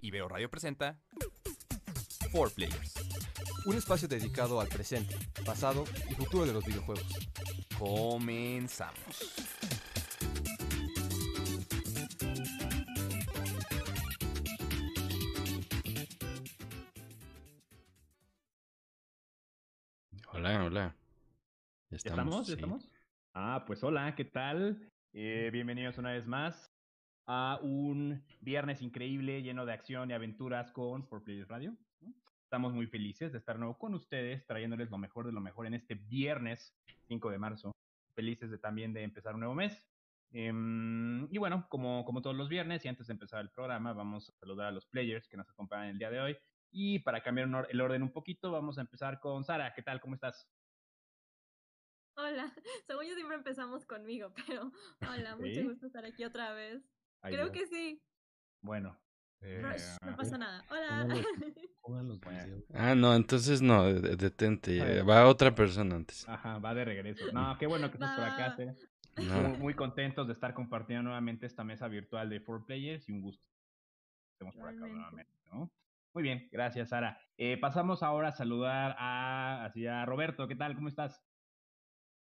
Ibero Radio presenta 4 Players. Un espacio dedicado al presente, pasado y futuro de los videojuegos. Comenzamos. Hola, hola. ¿Ya estamos? ¿Ya estamos? Ah, pues hola, ¿qué tal? Eh, bienvenidos una vez más a un viernes increíble lleno de acción y aventuras con 4Players Radio. Estamos muy felices de estar nuevo con ustedes, trayéndoles lo mejor de lo mejor en este viernes 5 de marzo. Felices de también de empezar un nuevo mes. Em, y bueno, como, como todos los viernes y antes de empezar el programa, vamos a saludar a los players que nos acompañan el día de hoy. Y para cambiar el orden un poquito, vamos a empezar con Sara. ¿Qué tal? ¿Cómo estás? Hola, según yo siempre empezamos conmigo, pero hola, mucho gusto estar aquí otra vez. Creo que sí. Bueno. Eh, no pasa nada. Hola. ah, no, entonces no, detente. Va otra persona antes. Ajá, va de regreso. No, qué bueno que estás por acá, Muy, contentos de estar compartiendo nuevamente esta mesa virtual de Four Players y un gusto. Estemos por acá nuevamente, ¿no? Muy bien, gracias, Sara. Eh, pasamos ahora a saludar a, a Roberto. ¿Qué tal? ¿Cómo estás?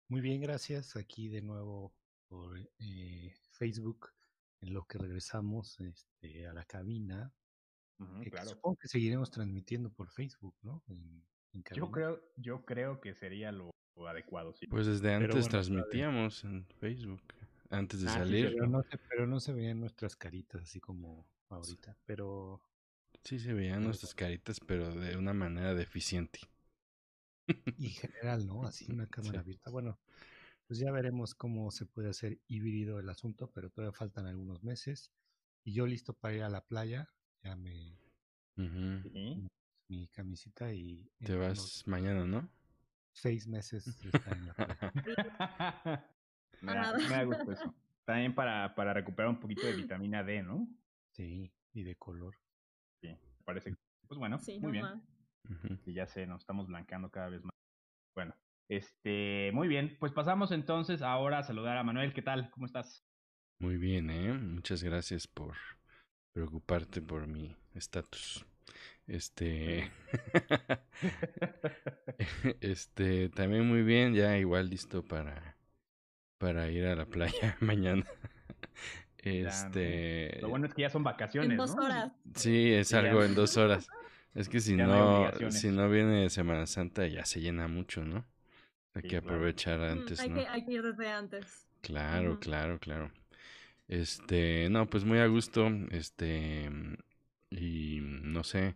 Muy bien, gracias. Aquí de nuevo por eh, Facebook en lo que regresamos este, a la cabina. Supongo que seguiremos transmitiendo por Facebook, ¿no? yo creo, yo creo que sería lo, adecuado, sí. Pues desde antes transmitíamos en Facebook, antes de ah, salir. pero, no se, pero no se veían nuestras caritas así como ahorita, pero... Sí se veían nuestras caritas, pero de una manera deficiente. Y general, ¿no? Así una cámara abierta. Bueno, pues ya veremos cómo se puede hacer híbrido el asunto, pero todavía faltan algunos meses. Y yo listo para ir a la playa, ya me... Mi camisita y... Te vas mañana, ¿no? Seis meses está en la playa. me, da, gusto eso. También para, para recuperar un poquito de vitamina D, ¿no? Sí, y de color. Sí, parece. Pues bueno, muy bien. Y ya sé, nos estamos blancando cada vez más. Bueno, este, muy bien, pues pasamos entonces ahora a saludar a Manuel. ¿Qué tal? ¿Cómo estás? Muy bien, ¿eh? Muchas gracias por preocuparte por mi estatus. Este, este, también muy bien, ya igual listo para, para ir a la playa mañana. Este. Lo bueno es que ya son vacaciones. En dos horas. Sí, es algo en dos horas. Es que si no, si no viene Semana Santa ya se llena mucho, ¿no? Hay que aprovechar mm, antes, hay ¿no? Que, hay que ir desde antes. Claro, claro, claro. Este, no, pues muy a gusto, este, y no sé,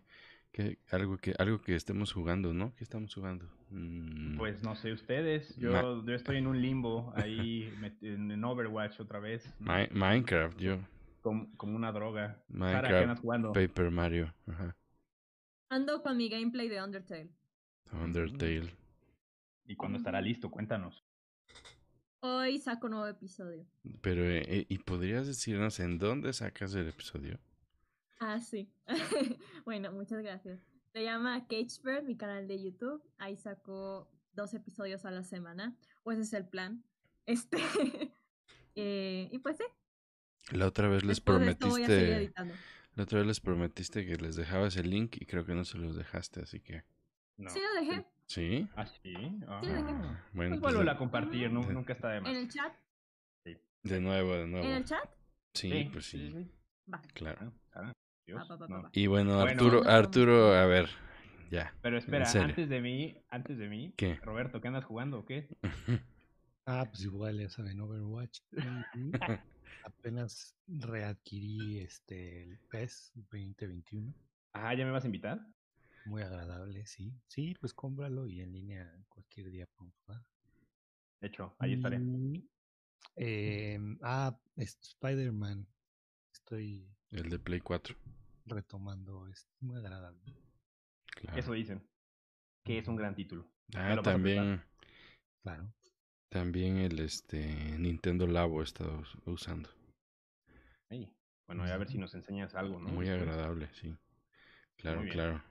que, algo que, algo que estemos jugando, ¿no? ¿Qué estamos jugando? Mm. Pues no sé ustedes, yo, yo estoy en un limbo ahí en Overwatch otra vez. Minecraft, yo. Como, como una droga. Minecraft, Paper Mario, ajá. Ando con mi gameplay de Undertale. Undertale. ¿Y cuándo estará listo? Cuéntanos. Hoy saco nuevo episodio. Pero, eh, ¿y podrías decirnos en dónde sacas el episodio? Ah, sí. bueno, muchas gracias. Se llama Cagebird, mi canal de YouTube. Ahí saco dos episodios a la semana. O ese es el plan. Este. eh, y pues sí. La otra vez les prometiste. La otra vez les prometiste que les dejabas el link y creo que no se los dejaste, así que. Sí, lo dejé. ¿Sí? ¿Ah, sí? Ah. Sí. Bueno, pues, pues a compartir, nunca está de más. ¿En el chat? Sí. De nuevo, de nuevo. ¿En el chat? Sí, pues sí. Va. Claro. Ah, y bueno, Arturo, Arturo, a ver, ya. Pero espera, antes de mí, antes de mí, ¿Qué? Roberto, ¿qué andas jugando o qué? ah, pues igual, ya saben, Overwatch. Apenas readquirí este el PES 2021. Ah, ¿ya me vas a invitar? Muy agradable, sí. Sí, pues cómpralo y en línea cualquier día podemos jugar. De hecho, ahí estaré. eh, ah, Spider-Man. Estoy. El de Play 4. Retomando, es muy agradable. Eso dicen. Que es un gran título. Ah, también. Claro. También el este Nintendo Labo he estado usando. Bueno, a ver si nos enseñas algo, ¿no? Muy agradable, sí. Claro, claro.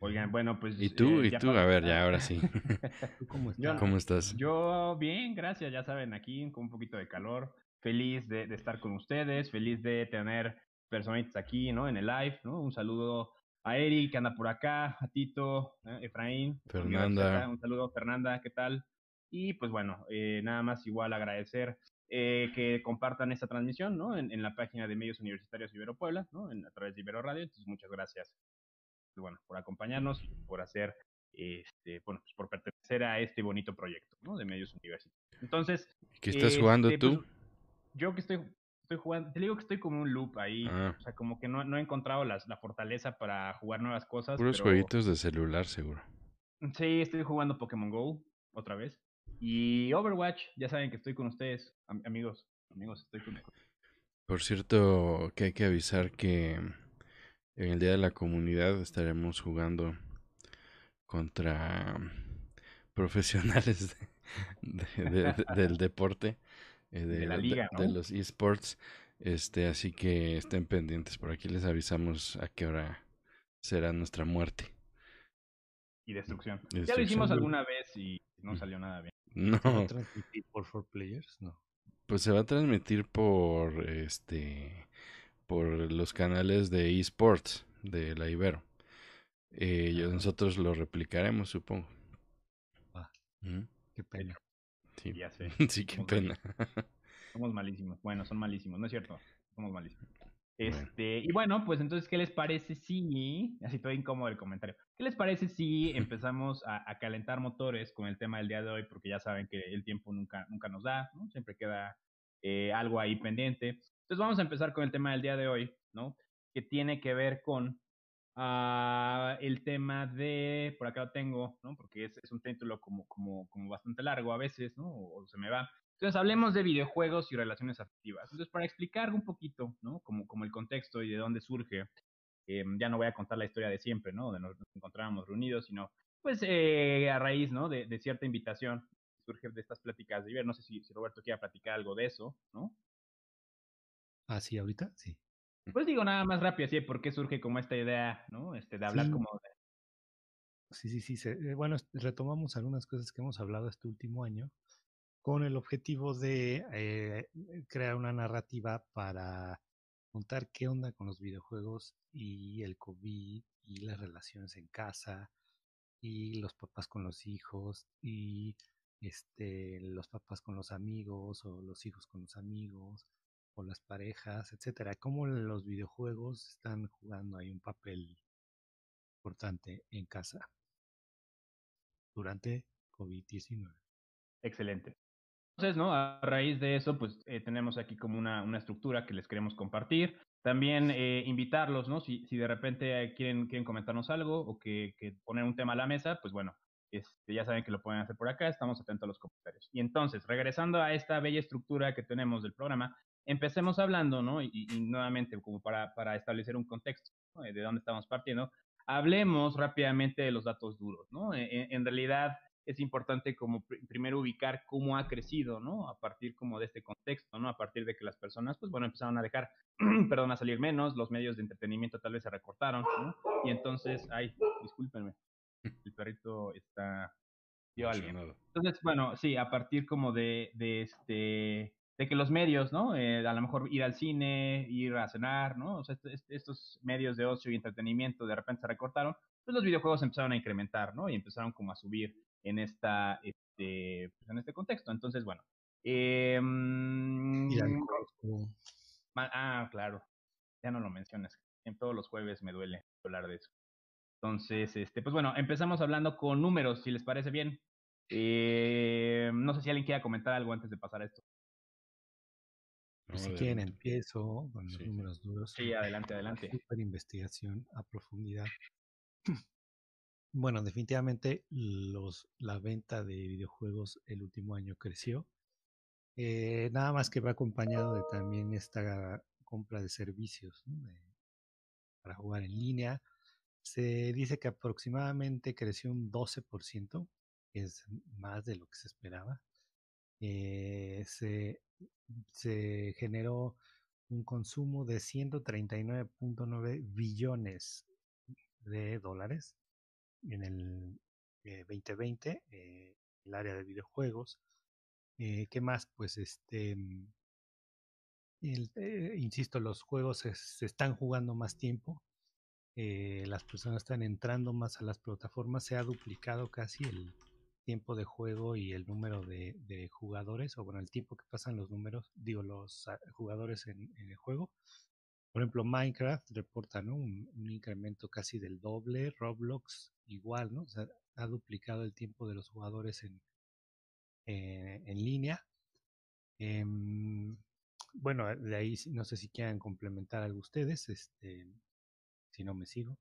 Oigan, bueno, pues. ¿Y tú? Eh, ¿Y tú? A ver, ya, ahora sí. cómo, estás? Yo, bien, gracias. Ya saben, aquí con un poquito de calor. Feliz de, estar con ustedes. Feliz de tener personitas aquí, ¿no? En el live, ¿no? Un saludo a Eric, que anda por acá, a Tito, ¿eh? Efraín. Fernanda. Un saludo, Fernanda, ¿qué tal? Y pues bueno, eh, nada más igual agradecer eh, que compartan esta transmisión, ¿no? En, la página de Medios Universitarios Ibero Puebla, ¿no? En, a través de Ibero Radio. Entonces, muchas gracias, bueno, por acompañarnos por hacer, este, bueno, pues por pertenecer a este bonito proyecto, ¿no? De Medios Universitarios. Entonces. ¿Qué estás jugando este, tú? Pues, yo que estoy estoy jugando, te digo que estoy como un loop ahí, ah. o sea, como que no, no he encontrado la fortaleza para jugar nuevas cosas. Puros jueguitos de celular, seguro. Sí, estoy jugando Pokémon Go otra vez. Y Overwatch, ya saben que estoy con ustedes, amigos, amigos, estoy con Por cierto, que hay que avisar que en el Día de la Comunidad estaremos jugando contra profesionales del deporte. Eh, de, la liga, de, los esports. Este, así que estén pendientes. Por aquí les avisamos a qué hora será nuestra muerte. Y destrucción. Ya lo hicimos alguna vez y no salió nada bien. No. ¿Se va a transmitir por Four Players? No. Pues se va a transmitir por este por los canales de esports de la Ibero. Eh, nosotros lo replicaremos, supongo. Ah, Qué pena. Sí, ya sé. sí, qué pena. Somos malísimos. Bueno, son malísimos, ¿no es cierto? Somos malísimos. Este, y bueno, pues entonces, ¿qué les parece si, así todo incómodo el comentario, ¿qué les parece si empezamos a, calentar motores con el tema del día de hoy? Porque ya saben que el tiempo nunca, nunca nos da, ¿no? Siempre queda eh, algo ahí pendiente. Entonces vamos a empezar con el tema del día de hoy, ¿no? Que tiene que ver con Ah, el tema de, por acá lo tengo, ¿no? Porque es, un título como, como, como bastante largo a veces, ¿no? O, se me va. Entonces hablemos de videojuegos y relaciones afectivas. Entonces, para explicar un poquito, ¿no? Como, como el contexto y de dónde surge, eh, ya no voy a contar la historia de siempre, ¿no? De nos, nos encontrábamos reunidos, sino, pues, eh, a raíz, ¿no? De, cierta invitación, surge de estas pláticas de ver, no sé si, si Roberto quiere platicar algo de eso, ¿no? Ah, sí, ahorita, sí. Pues digo nada más rápido, así, ¿por qué surge como esta idea, ¿no? Este, de hablar como de... Sí, sí, sí. Eh, bueno, retomamos algunas cosas que hemos hablado este último año con el objetivo de eh, crear una narrativa para contar qué onda con los videojuegos y el COVID y las relaciones en casa y los papás con los hijos y este los papás con los amigos o los hijos con los amigos las parejas, etcétera. Cómo los videojuegos están jugando ahí un papel importante en casa durante COVID-19. Excelente. Entonces, ¿no? A raíz de eso, pues eh, tenemos aquí como una, una, estructura que les queremos compartir. También eh, invitarlos, ¿no? Si, si de repente quieren, quieren comentarnos algo o que, que poner un tema a la mesa, pues bueno, este, ya saben que lo pueden hacer por acá, estamos atentos a los comentarios. Y entonces, regresando a esta bella estructura que tenemos del programa, empecemos hablando, ¿no? Y, nuevamente, como para, para, establecer un contexto de dónde estamos partiendo, hablemos rápidamente de los datos duros, ¿no? E, e, en, realidad es importante como primero ubicar cómo ha crecido, ¿no? A partir como de este contexto, ¿no? A partir de que las personas, pues bueno, empezaron a dejar, perdón, a salir menos, los medios de entretenimiento tal vez se recortaron, ¿no? Y entonces, ay, discúlpenme, el perrito está... Dio alguien. Entonces, bueno, sí, a partir como de, de este de que los medios, ¿no? Eh, a lo mejor ir al cine, ir a cenar, ¿no? O sea, estos medios de ocio y entretenimiento de repente se recortaron, pues los videojuegos empezaron a incrementar, ¿no? Y empezaron como a subir en esta, este, pues en este contexto. Entonces, bueno. Eh, ah, claro. Ya no lo mencionas. En todos los jueves me duele hablar de eso. Entonces, este, pues bueno, empezamos hablando con números, si les parece bien. Eh, no sé si alguien quiera comentar algo antes de pasar a esto. Si quieren, empiezo con los números duros. Sí, adelante, adelante. Super investigación a profundidad. Bueno, definitivamente los, la venta de videojuegos el último año creció. Eh, nada más que va acompañado de también esta compra de servicios para jugar en línea. Se dice que aproximadamente creció un 12%, que es más de lo que se esperaba. Eh, se se generó un consumo de 139.9 billones de dólares en el 2020, eh, eh, el área de videojuegos. Eh, ¿Qué más? Pues este eh, insisto, los juegos se, están jugando más tiempo, las personas están entrando más a las plataformas, se ha duplicado casi el tiempo de juego y el número de, jugadores, o bueno, el tiempo que pasan los números, digo, los ah, jugadores en, el juego. Por ejemplo, Minecraft reporta un, incremento casi del doble, Roblox igual, ¿no? O sea, ha duplicado el tiempo de los jugadores en, eh, en línea. Em, bueno, de ahí no sé si quieran complementar algo ustedes, este, si no me sigo.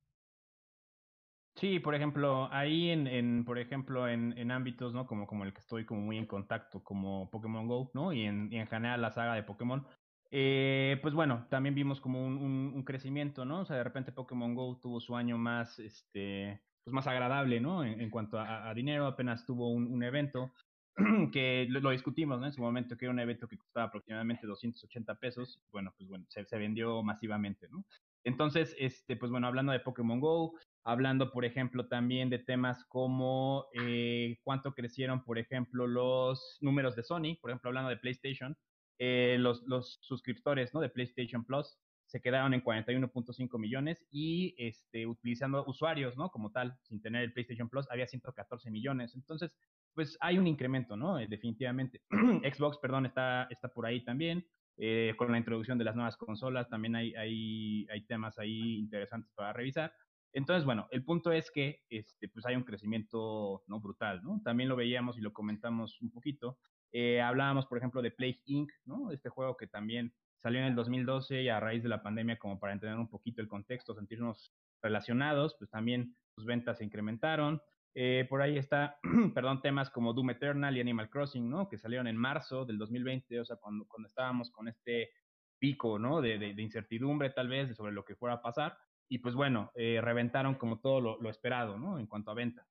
Sí, por ejemplo, ahí en, por ejemplo, en, ámbitos, ¿no? Como, como el que estoy como muy en contacto, como Pokémon Go, ¿no? Y en, y en general la saga de Pokémon, eh, pues bueno, también vimos como un, un, crecimiento, ¿no? O sea, de repente Pokémon Go tuvo su año más, este, pues más agradable, ¿no? En, cuanto a, dinero, apenas tuvo un, un evento que lo, discutimos, ¿no? En su momento, que era un evento que costaba aproximadamente 280 pesos, bueno, pues bueno, se, se, vendió masivamente, ¿no? Entonces, este, pues bueno, hablando de Pokémon Go, hablando, por ejemplo, también de temas como eh, cuánto crecieron, por ejemplo, los números de Sony, por ejemplo, hablando de PlayStation, eh, los, los suscriptores, ¿no? De PlayStation Plus se quedaron en 41.5 millones y este, utilizando usuarios, ¿no? Como tal, sin tener el PlayStation Plus, había 114 millones. Entonces, pues hay un incremento, ¿no? Eh, definitivamente. Xbox, perdón, está, está por ahí también. Eh, con la introducción de las nuevas consolas también hay, hay, hay temas ahí interesantes para revisar. Entonces, bueno, el punto es que este, pues hay un crecimiento no brutal, ¿no? También lo veíamos y lo comentamos un poquito. Eh, hablábamos, por ejemplo, de Plague Inc., ¿no? Este juego que también salió en el 2012 y a raíz de la pandemia, como para entender un poquito el contexto, sentirnos relacionados, pues también sus ventas se incrementaron. Eh, por ahí está, perdón, temas como Doom Eternal y Animal Crossing, ¿no? Que salieron en marzo del 2020, o sea, cuando, estábamos con este pico, ¿no? De, de, incertidumbre tal vez sobre lo que fuera a pasar. Y pues bueno, eh, reventaron como todo lo, esperado, ¿no? En cuanto a venta.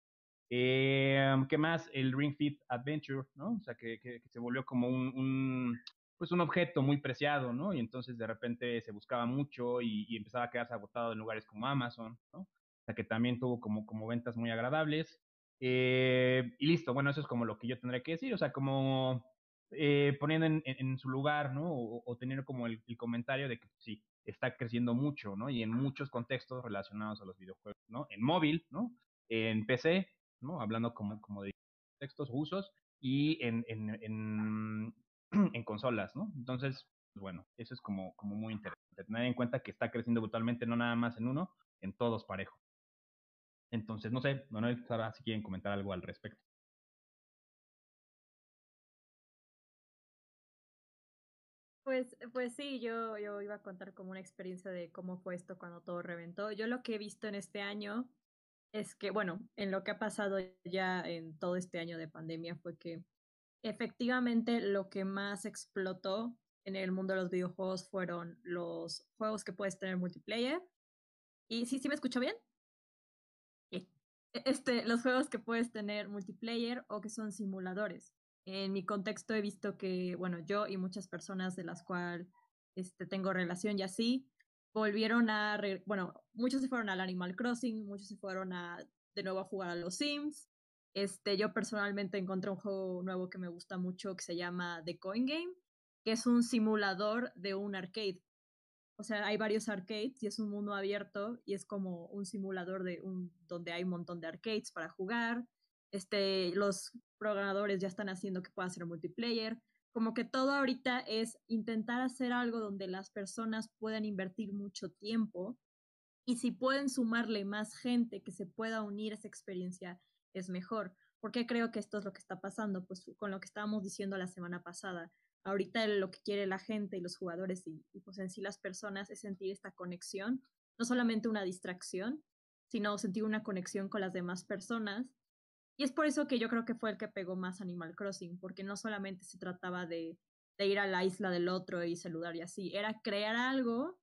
Eh, ¿Qué más? El Ring Fit Adventure, ¿no? O sea, que, se volvió como un, pues un objeto muy preciado, ¿no? Y entonces de repente se buscaba mucho y, empezaba a quedarse agotado en lugares como Amazon, ¿no? que también tuvo como, como ventas muy agradables. Eh, y listo, bueno, eso es como lo que yo tendré que decir, o sea, como eh, poniendo en, su lugar, ¿no? O, tener como el, comentario de que sí, está creciendo mucho, ¿no? Y en muchos contextos relacionados a los videojuegos, ¿no? En móvil, ¿no? En PC, ¿no? Hablando como, como de textos, usos, y en, en, en, en consolas, ¿no? Entonces, pues bueno, eso es como, como muy interesante. Tener en cuenta que está creciendo brutalmente, no nada más en uno, en todos parejo. Entonces, no sé, Manuel, Sara, si quieren comentar algo al respecto. Pues, pues sí, yo, yo iba a contar como una experiencia de cómo fue esto cuando todo reventó. Yo lo que he visto en este año es que, bueno, en lo que ha pasado ya en todo este año de pandemia fue que efectivamente lo que más explotó en el mundo de los videojuegos fueron los juegos que puedes tener multiplayer. ¿Y sí, sí me escucho bien? este, los juegos que puedes tener multiplayer o que son simuladores. En mi contexto he visto que, bueno, yo y muchas personas de las cuales este, tengo relación y así, volvieron a, bueno, muchos se fueron al Animal Crossing, muchos se fueron a, de nuevo a jugar a los Sims. Este, yo personalmente encontré un juego nuevo que me gusta mucho que se llama The Coin Game, que es un simulador de un arcade. O sea, hay varios arcades y es un mundo abierto y es como un simulador de un donde hay un montón de arcades para jugar. Este, los programadores ya están haciendo que pueda ser multiplayer. Como que todo ahorita es intentar hacer algo donde las personas puedan invertir mucho tiempo y si pueden sumarle más gente que se pueda unir a esa experiencia es mejor. Porque creo que esto es lo que está pasando, pues con lo que estábamos diciendo la semana pasada ahorita lo que quiere la gente y los jugadores y, pues en sí las personas es sentir esta conexión, no solamente una distracción, sino sentir una conexión con las demás personas. Y es por eso que yo creo que fue el que pegó más Animal Crossing, porque no solamente se trataba de, ir a la isla del otro y saludar y así, era crear algo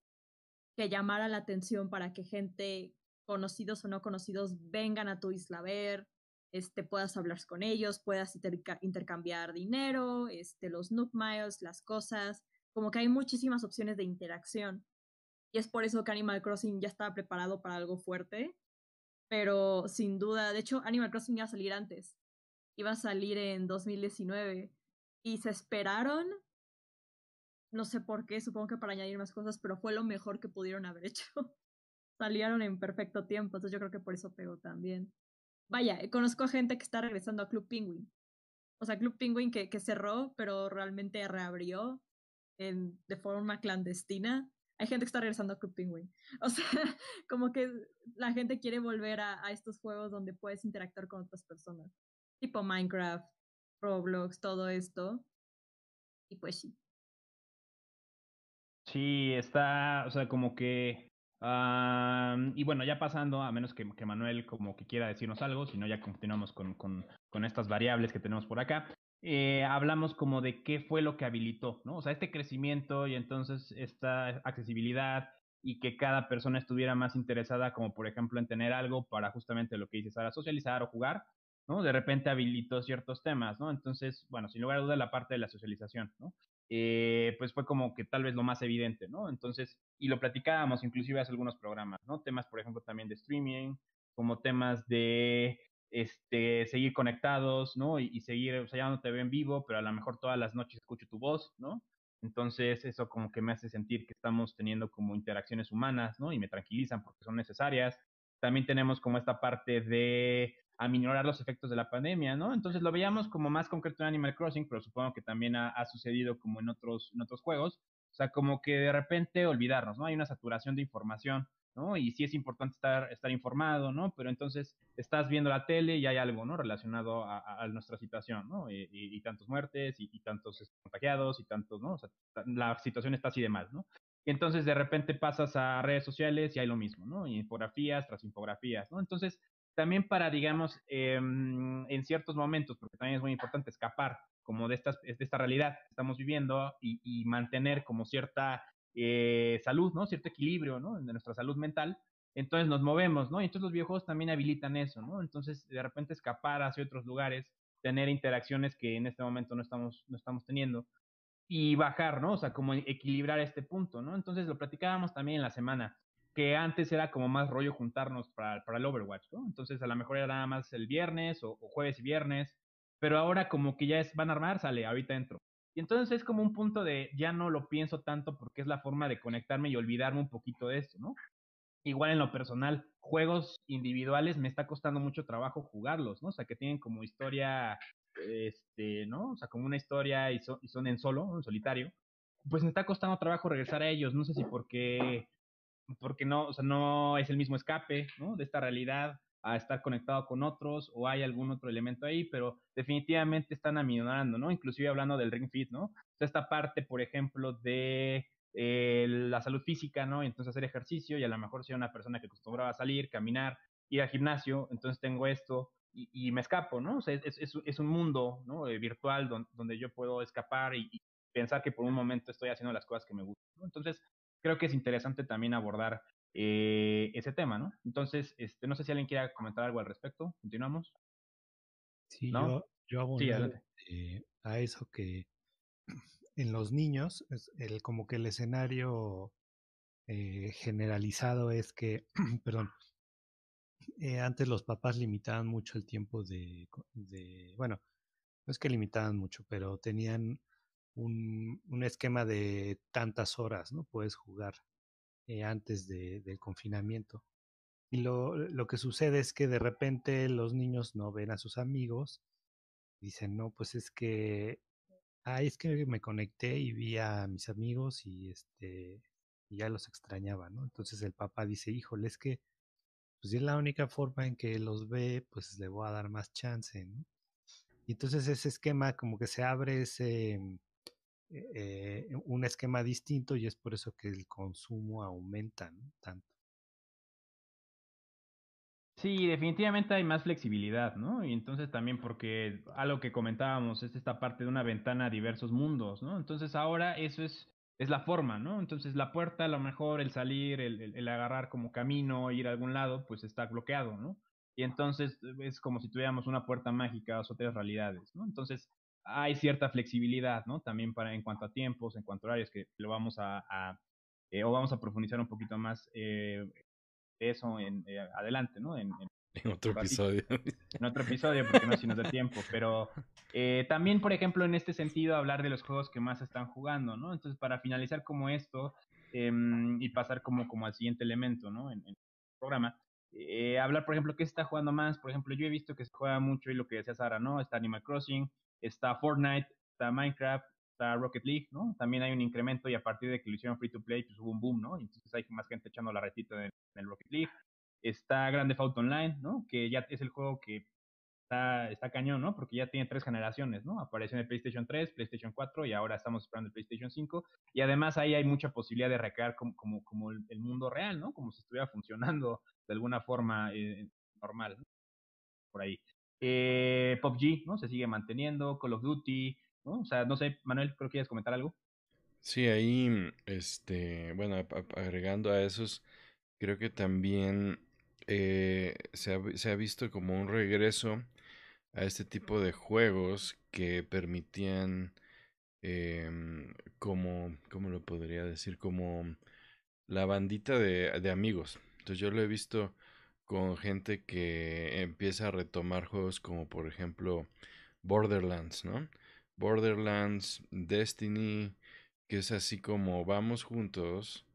que llamara la atención para que gente, conocidos o no conocidos, vengan a tu isla a ver, este, puedas hablar con ellos, puedas intercambiar dinero, este, los Nook Miles, las cosas, como que hay muchísimas opciones de interacción. Y es por eso que Animal Crossing ya estaba preparado para algo fuerte, pero sin duda, de hecho, Animal Crossing iba a salir antes, iba a salir en 2019 y se esperaron no sé por qué, supongo que para añadir más cosas, pero fue lo mejor que pudieron haber hecho. Salieron en perfecto tiempo, entonces yo creo que por eso pegó también. Vaya, conozco a gente que está regresando a Club Penguin. O sea, Club Penguin que, que cerró, pero realmente reabrió en, de forma clandestina. Hay gente que está regresando a Club Penguin. O sea, como que la gente quiere volver a, estos juegos donde puedes interactuar con otras personas. Tipo Minecraft, Roblox, todo esto. Y pues sí. Sí, está, o sea, como que... y bueno, ya pasando, a menos que, que, Manuel como que quiera decirnos algo, si no ya continuamos con, con, con estas variables que tenemos por acá. Eh, hablamos como de qué fue lo que habilitó, ¿no? O sea, este crecimiento y entonces esta accesibilidad y que cada persona estuviera más interesada, como por ejemplo en tener algo para justamente lo que dices, ahora socializar o jugar, ¿no? De repente habilitó ciertos temas, ¿no? Entonces, bueno, sin lugar a duda la parte de la socialización, ¿no? Eh, pues fue como que tal vez lo más evidente, ¿no? Entonces, y lo platicábamos inclusive hace algunos programas, ¿no? Temas, por ejemplo, también de streaming, como temas de este, seguir conectados, ¿no? Y, seguir, o sea, ya no te veo en vivo, pero a lo mejor todas las noches escucho tu voz, ¿no? Entonces, eso como que me hace sentir que estamos teniendo como interacciones humanas, ¿no? Y me tranquilizan porque son necesarias. También tenemos como esta parte de aminorar los efectos de la pandemia, ¿no? Entonces lo veíamos como más concreto en Animal Crossing, pero supongo que también ha, sucedido como en otros, en otros juegos. O sea, como que de repente olvidarnos, ¿no? Hay una saturación de información, ¿no? Y sí es importante estar, estar informado, ¿no? Pero entonces estás viendo la tele y hay algo, ¿no? Relacionado a, nuestra situación, ¿no? Y, y, tantos muertes y, tantos este, contagiados y tantos, ¿no? O sea, la situación está así de mal, ¿no? Y entonces de repente pasas a redes sociales y hay lo mismo, ¿no? Y infografías tras infografías, ¿no? Entonces también para, digamos, em, en ciertos momentos, porque también es muy importante escapar como de, estas, de esta realidad que estamos viviendo y, mantener como cierta eh, salud, ¿no? Cierto equilibrio, ¿no? De nuestra salud mental. Entonces nos movemos, ¿no? Y entonces los videojuegos también habilitan eso, ¿no? Entonces de repente escapar hacia otros lugares, tener interacciones que en este momento no estamos, no estamos teniendo y bajar, ¿no? O sea, como equilibrar este punto, ¿no? Entonces lo platicábamos también en la semana que antes era como más rollo juntarnos para, para el Overwatch, ¿no? Entonces a lo mejor era nada más el viernes o, jueves y viernes, pero ahora como que ya es, van a armar, sale, ahorita entro. Y entonces es como un punto de ya no lo pienso tanto porque es la forma de conectarme y olvidarme un poquito de esto, ¿no? Igual en lo personal, juegos individuales me está costando mucho trabajo jugarlos, ¿no? O sea, que tienen como historia, este, ¿no? O sea, como una historia y, y son en solo, en solitario. Pues me está costando trabajo regresar a ellos. No sé si porque porque no, o sea, no es el mismo escape, ¿no? De esta realidad a estar conectado con otros o hay algún otro elemento ahí, pero definitivamente están aminorando, ¿no? Inclusive hablando del Ring Fit, ¿no? Esta parte, por ejemplo, de eh, la salud física, ¿no? Entonces hacer ejercicio y a lo mejor soy una persona que acostumbraba a salir, caminar, ir al gimnasio, entonces tengo esto y, me escapo, ¿no? O sea, es un mundo, ¿no? Eh, virtual donde, yo puedo escapar y, y, pensar que por un momento estoy haciendo las cosas que me gustan, ¿no? Entonces, creo que es interesante también abordar eh, ese tema, ¿no? Entonces, este, no sé si alguien quiera comentar algo al respecto. Continuamos. Sí, yo, yo hago a eso que en los niños, el, como que el escenario eh, generalizado es que, perdón, eh, antes los papás limitaban mucho el tiempo de, de, bueno, no es que limitaban mucho, pero tenían un, un esquema de tantas horas, ¿no? Puedes jugar eh, antes de, del confinamiento. Y lo, lo, que sucede es que de repente los niños no ven a sus amigos, dicen, no, pues es que, ay, es que me conecté y vi a mis amigos y este, y ya los extrañaba, ¿no? Entonces el papá dice, híjole, es que, pues si es la única forma en que los ve, pues le voy a dar más chance, ¿no? Y entonces ese esquema como que se abre ese, eh, un esquema distinto y es por eso que el consumo aumenta tanto. Sí, definitivamente hay más flexibilidad, ¿no? Y entonces también porque algo que comentábamos es esta parte de una ventana a diversos mundos, ¿no? Entonces ahora eso es, es la forma, ¿no? Entonces la puerta, a lo mejor el salir, el, el agarrar como camino, ir a algún lado, pues está bloqueado, ¿no? Y entonces es como si tuviéramos una puerta mágica a otras realidades, ¿no? Entonces hay cierta flexibilidad, ¿no? También para en cuanto a tiempos, en cuanto a horarios, que lo vamos a, eh, o vamos a profundizar un poquito más eh, eso en, eh, adelante, ¿no? En, En otro episodio. En otro episodio, porque no si nos da tiempo. Pero eh, también, por ejemplo, en este sentido, hablar de los juegos que más están jugando, ¿no? Entonces, para finalizar como esto em, y pasar como, como al siguiente elemento, ¿no? En, el programa, eh, hablar, por ejemplo, qué se está jugando más. Por ejemplo, yo he visto que se juega mucho y lo que decía Sara, ¿no? Está Animal Crossing, está Fortnite, está Minecraft, está Rocket League, ¿no? También hay un incremento y a partir de que lo hicieron free to play, pues hubo un boom, ¿no? Entonces hay más gente echando la retita en el Rocket League. Está Grande Auto Online, ¿no? Que ya es el juego que está, está cañón, ¿no? Porque ya tiene tres generaciones, ¿no? Apareció en el PlayStation 3, PlayStation 4 y ahora estamos esperando el PlayStation 5. Y además ahí hay mucha posibilidad de recrear como, como, como el, mundo real, ¿no? Como si estuviera funcionando de alguna forma eh, normal, ¿no? Por ahí. Eh, PUBG, ¿no? Se sigue manteniendo, Call of Duty, ¿no? O sea, no sé, Manuel, creo que quieres comentar algo. Sí, ahí, este, bueno, agregando a esos, creo que también eh, se, ha, visto como un regreso a este tipo de juegos que permitían em, como, ¿cómo lo podría decir? Como la bandita de, de amigos. Entonces yo lo he visto con gente que empieza a retomar juegos como por ejemplo Borderlands, ¿no? Borderlands, Destiny, que es así como vamos juntos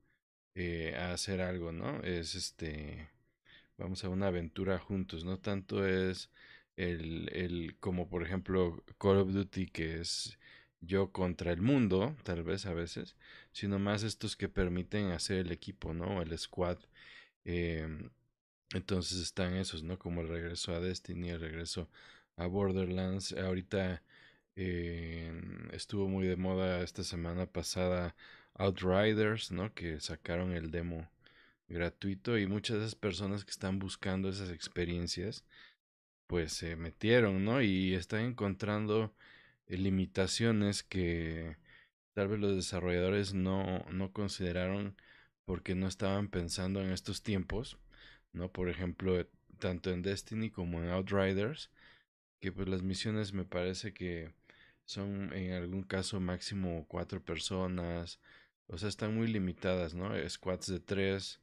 eh, a hacer algo, ¿no? Es este vamos a una aventura juntos, no tanto es el, el, como por ejemplo Call of Duty que es yo contra el mundo, tal vez a veces, sino más estos que permiten hacer el equipo, ¿no? El squad. Em, entonces están esos, ¿no? Como el regreso a Destiny, el regreso a Borderlands. Ahorita em, estuvo muy de moda esta semana pasada Outriders, ¿no? Que sacaron el demo gratuito y muchas de esas personas que están buscando esas experiencias pues se metieron, ¿no? Y están encontrando eh, limitaciones que tal vez los desarrolladores no, no consideraron porque no estaban pensando en estos tiempos, ¿no? Por ejemplo, tanto en Destiny como en Outriders, que pues las misiones me parece que son en algún caso máximo cuatro personas, o sea, están muy limitadas, ¿no? Squads de tres,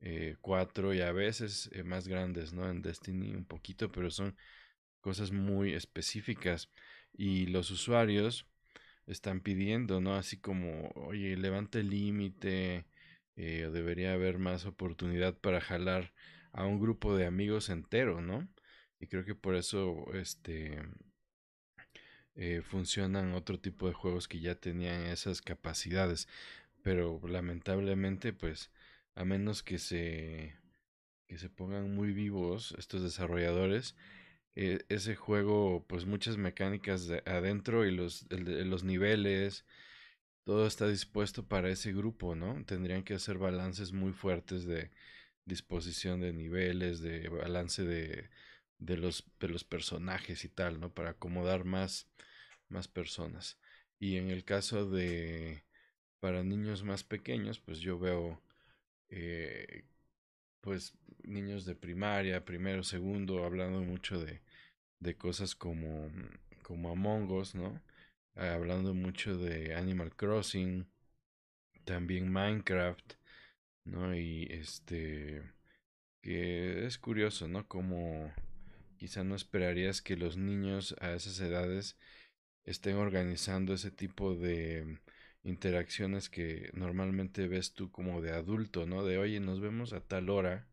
eh, cuatro y a veces eh, más grandes, ¿no? En Destiny un poquito, pero son cosas muy específicas y los usuarios están pidiendo, ¿no? Así como, oye, levante el límite, eh, debería haber más oportunidad para jalar a un grupo de amigos entero, ¿no? Y creo que por eso, este, eh, funcionan otro tipo de juegos que ya tenían esas capacidades, pero lamentablemente, pues, a menos que se que se pongan muy vivos estos desarrolladores, eh, ese juego, pues muchas mecánicas de adentro y los, los niveles, todo está dispuesto para ese grupo, ¿no? Tendrían que hacer balances muy fuertes de disposición de niveles, de balance de, de, los, de los personajes y tal, ¿no? Para acomodar más, más personas. Y en el caso de para niños más pequeños, pues yo veo eh, pues niños de primaria, primero, segundo, hablando mucho de, de cosas como, como Among Us, ¿no? Hablando mucho de Animal Crossing, también Minecraft, ¿no? Y este, que es curioso, ¿no? Como quizá no esperarías que los niños a esas edades estén organizando ese tipo de interacciones que normalmente ves tú como de adulto, ¿no? De oye, nos vemos a tal hora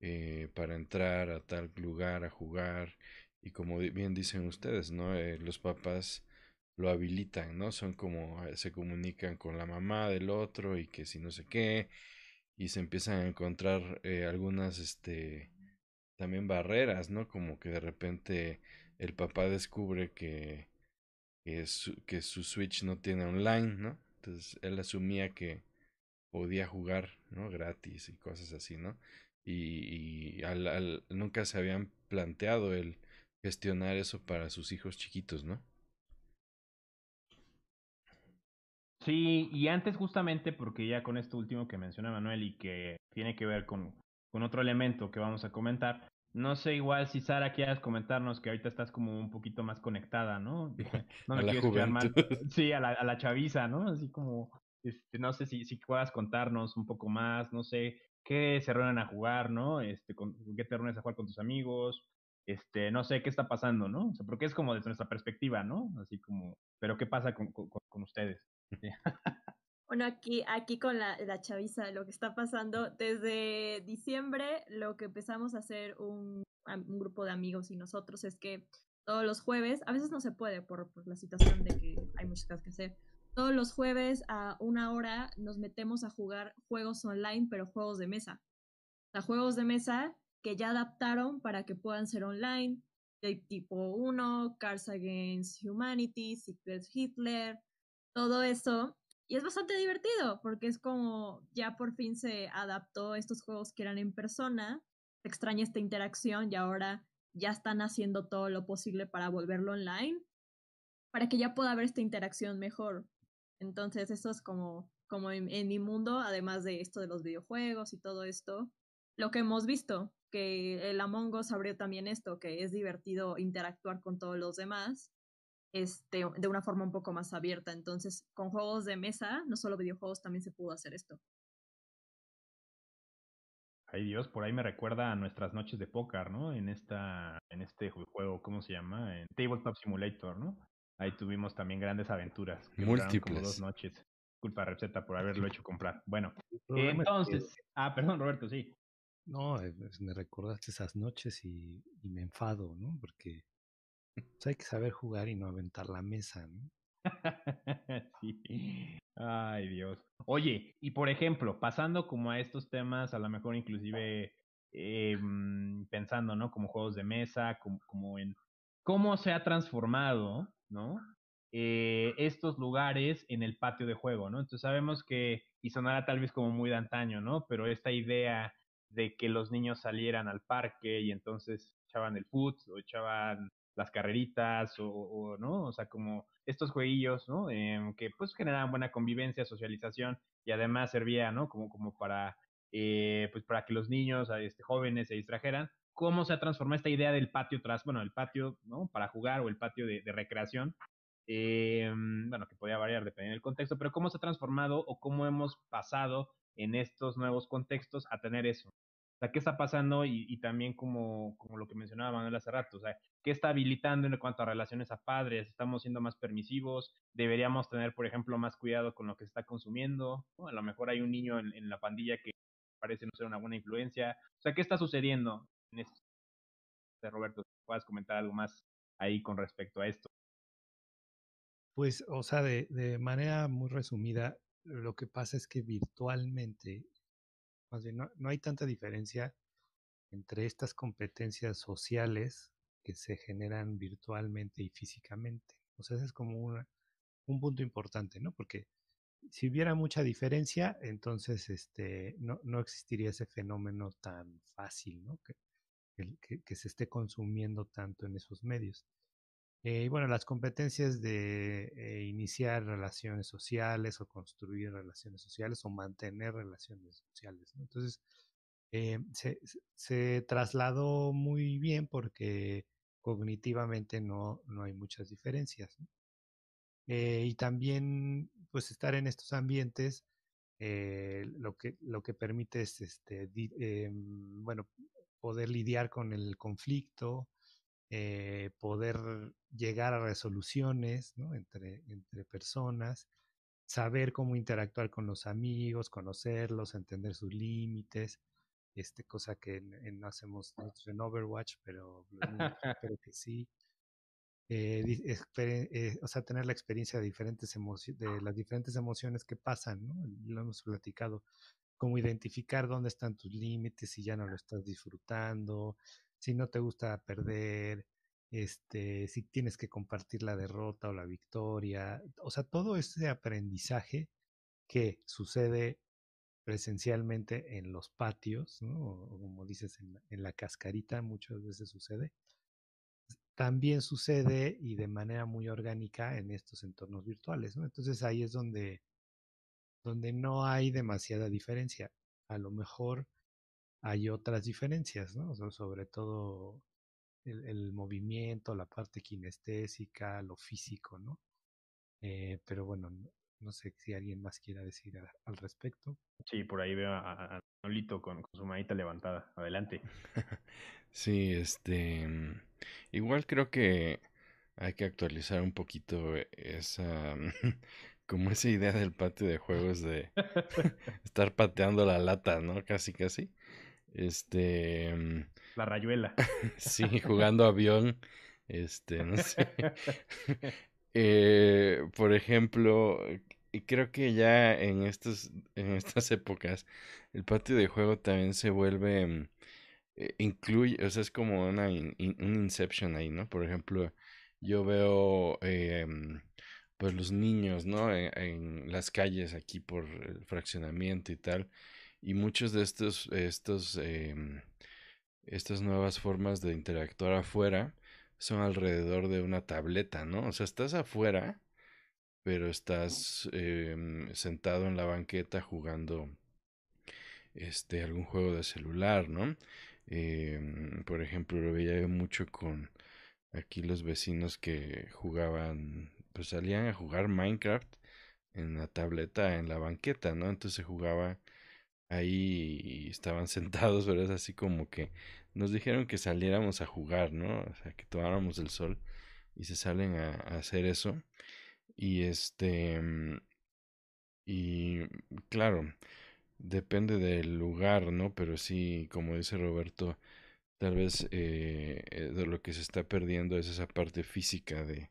eh, para entrar a tal lugar a jugar y como bien dicen ustedes, ¿no? Eh, los papás lo habilitan, ¿no? Son como eh, se comunican con la mamá del otro y que si no sé qué y se empiezan a encontrar algunas, este, también barreras, ¿no? Como que de repente el papá descubre que que su, que su Switch no tiene online, ¿no? Entonces él asumía que podía jugar, ¿no? Gratis y cosas así, ¿no? Y, al, nunca se habían planteado el gestionar eso para sus hijos chiquitos, ¿no? Sí, y antes justamente porque ya con esto último que menciona Manuel y que tiene que ver con, con otro elemento que vamos a comentar, no sé igual si Sara quieras comentarnos que ahorita estás como un poquito más conectada, ¿no? No me quieres quedar mal. Sí, a la, a la chaviza, ¿no? Así como, este, no sé si, si puedas contarnos un poco más, no sé, qué se reúnen a jugar, ¿no? Este, con, qué te reúnes a jugar con tus amigos, este, no sé qué está pasando, ¿no? O sea, porque es como desde nuestra perspectiva, ¿no? Así como, pero ¿qué pasa con, con, ustedes? Bueno, aquí, aquí con la, la chaviza, lo que está pasando desde diciembre, lo que empezamos a hacer un, un grupo de amigos y nosotros es que todos los jueves, a veces no se puede por, por la situación de que hay muchas cosas que hacer, todos los jueves a una hora nos metemos a jugar juegos online, pero juegos de mesa. O sea, juegos de mesa que ya adaptaron para que puedan ser online, de tipo 1, Cars Against Humanity, Secret Hitler, todo eso. Y es bastante divertido porque es como ya por fin se adaptó estos juegos que eran en persona, extraña esta interacción y ahora ya están haciendo todo lo posible para volverlo online, para que ya pueda haber esta interacción mejor. Entonces, eso es como, como en, mi mundo, además de esto de los videojuegos y todo esto, lo que hemos visto, que el Among Us abrió también esto, que es divertido interactuar con todos los demás, este, de una forma un poco más abierta. Entonces, con juegos de mesa, no solo videojuegos, también se pudo hacer esto. Ay Dios, por ahí me recuerda a nuestras noches de póker, ¿no? En esta, en este juego, ¿cómo se llama? En Tabletop Simulator, ¿no? Ahí tuvimos también grandes aventuras. Múltiples. Como dos noches. Culpa receta por haberlo hecho comprar. Bueno, entonces. Ah, perdón, Roberto, sí. No, eh, pues, me recordaste esas noches y, me enfado, ¿no? Porque pues, hay que saber jugar y no aventar la mesa, ¿no? sí. Ay, Dios. Oye, y por ejemplo, pasando como a estos temas, a lo mejor inclusive eh, pensando, ¿no? Como juegos de mesa, como, como en cómo se ha transformado ¿no? Eh, estos lugares en el patio de juego, ¿no? Entonces sabemos que, y sonará tal vez como muy de antaño, ¿no? Pero esta idea de que los niños salieran al parque y entonces echaban el foot o echaban las carreritas o, ¿no? O sea, como estos jueguillos, ¿no? Em, que pues generaban buena convivencia, socialización y además servía, ¿no? Como, como para, eh, pues para que los niños, este, jóvenes se distrajeran cómo se ha transformado esta idea del patio tras, bueno, el patio, ¿no? Para jugar o el patio de, recreación. Eh, bueno, que podía variar dependiendo del contexto, pero cómo se ha transformado o cómo hemos pasado en estos nuevos contextos a tener eso. O sea, ¿qué está pasando? Y, también como, como lo que mencionaba Manuel hace rato, o sea, ¿qué está habilitando en cuanto a relaciones a padres? ¿Estamos siendo más permisivos? ¿Deberíamos tener, por ejemplo, más cuidado con lo que se está consumiendo? A lo mejor hay un niño en, la pandilla que parece no ser una buena influencia. O sea, ¿qué está sucediendo? en esto. Roberto, puedas comentar algo más ahí con respecto a esto. Pues, o sea, de, manera muy resumida, lo que pasa es que virtualmente, más bien, no hay tanta diferencia entre estas competencias sociales que se generan virtualmente y físicamente. O sea, ese es como un punto importante, ¿no? Porque si hubiera mucha diferencia, entonces este, no, no existiría ese fenómeno tan fácil, ¿no? Que, que, se esté consumiendo tanto en esos medios. Eh, y bueno, las competencias de eh, iniciar relaciones sociales o construir relaciones sociales o mantener relaciones sociales. Entonces, eh, se, se, trasladó muy bien porque cognitivamente no, no hay muchas diferencias. y también, pues, estar en estos ambientes lo, que, lo que permite es, este, em, bueno, poder lidiar con el conflicto, eh, poder llegar a resoluciones entre, entre personas, saber cómo interactuar con los amigos, conocerlos, entender sus límites, este, cosa que no hacemos nosotros en Overwatch, pero creo que sí. Eh, eh, o sea, tener la experiencia de, diferentes de las diferentes emociones que pasan, ¿no? Lo hemos platicado cómo identificar dónde están tus límites, si ya no lo estás disfrutando, si no te gusta perder, este, si tienes que compartir la derrota o la victoria, o sea, todo ese aprendizaje que sucede presencialmente en los patios, ¿no? o como dices, en en la cascarita muchas veces sucede, también sucede y de manera muy orgánica en estos entornos virtuales, ¿no? Entonces ahí es donde donde no hay demasiada diferencia. A lo mejor hay otras diferencias, ¿no? sobre todo el, movimiento, la parte kinestésica, lo físico, ¿no? Eh, pero bueno, no, sé si alguien más quiera decir al respecto. Sí, por ahí veo a, Solito con, con, su manita levantada. Adelante. sí, este. Igual creo que hay que actualizar un poquito esa. como esa idea del patio de juegos de estar pateando la lata, ¿no? Casi, casi. Este. La rayuela. sí, jugando avión. Este, no sé. eh, por ejemplo, creo que ya en estos, en estas épocas, el patio de juego también se vuelve. Mm, eh, incluye, o sea, es como una un inception ahí, ¿no? Por ejemplo, yo veo eh, pues los niños, ¿no? En, las calles aquí por el fraccionamiento y tal. Y muchos de estos, estos, em, estas nuevas formas de interactuar afuera son alrededor de una tableta, ¿no? O sea, estás afuera, pero estás em, sentado en la banqueta jugando este algún juego de celular, ¿no? Em, por ejemplo, lo veía mucho con aquí los vecinos que jugaban pues salían a jugar Minecraft en la tableta, en la banqueta, ¿no? Entonces jugaba ahí y estaban sentados, pero es así como que nos dijeron que saliéramos a jugar, ¿no? O sea, que tomáramos el sol y se salen a, hacer eso. Y este, mm, y claro, depende del lugar, ¿no? Pero sí, como dice Roberto, tal vez eh, eh, de lo que se está perdiendo es esa parte física de,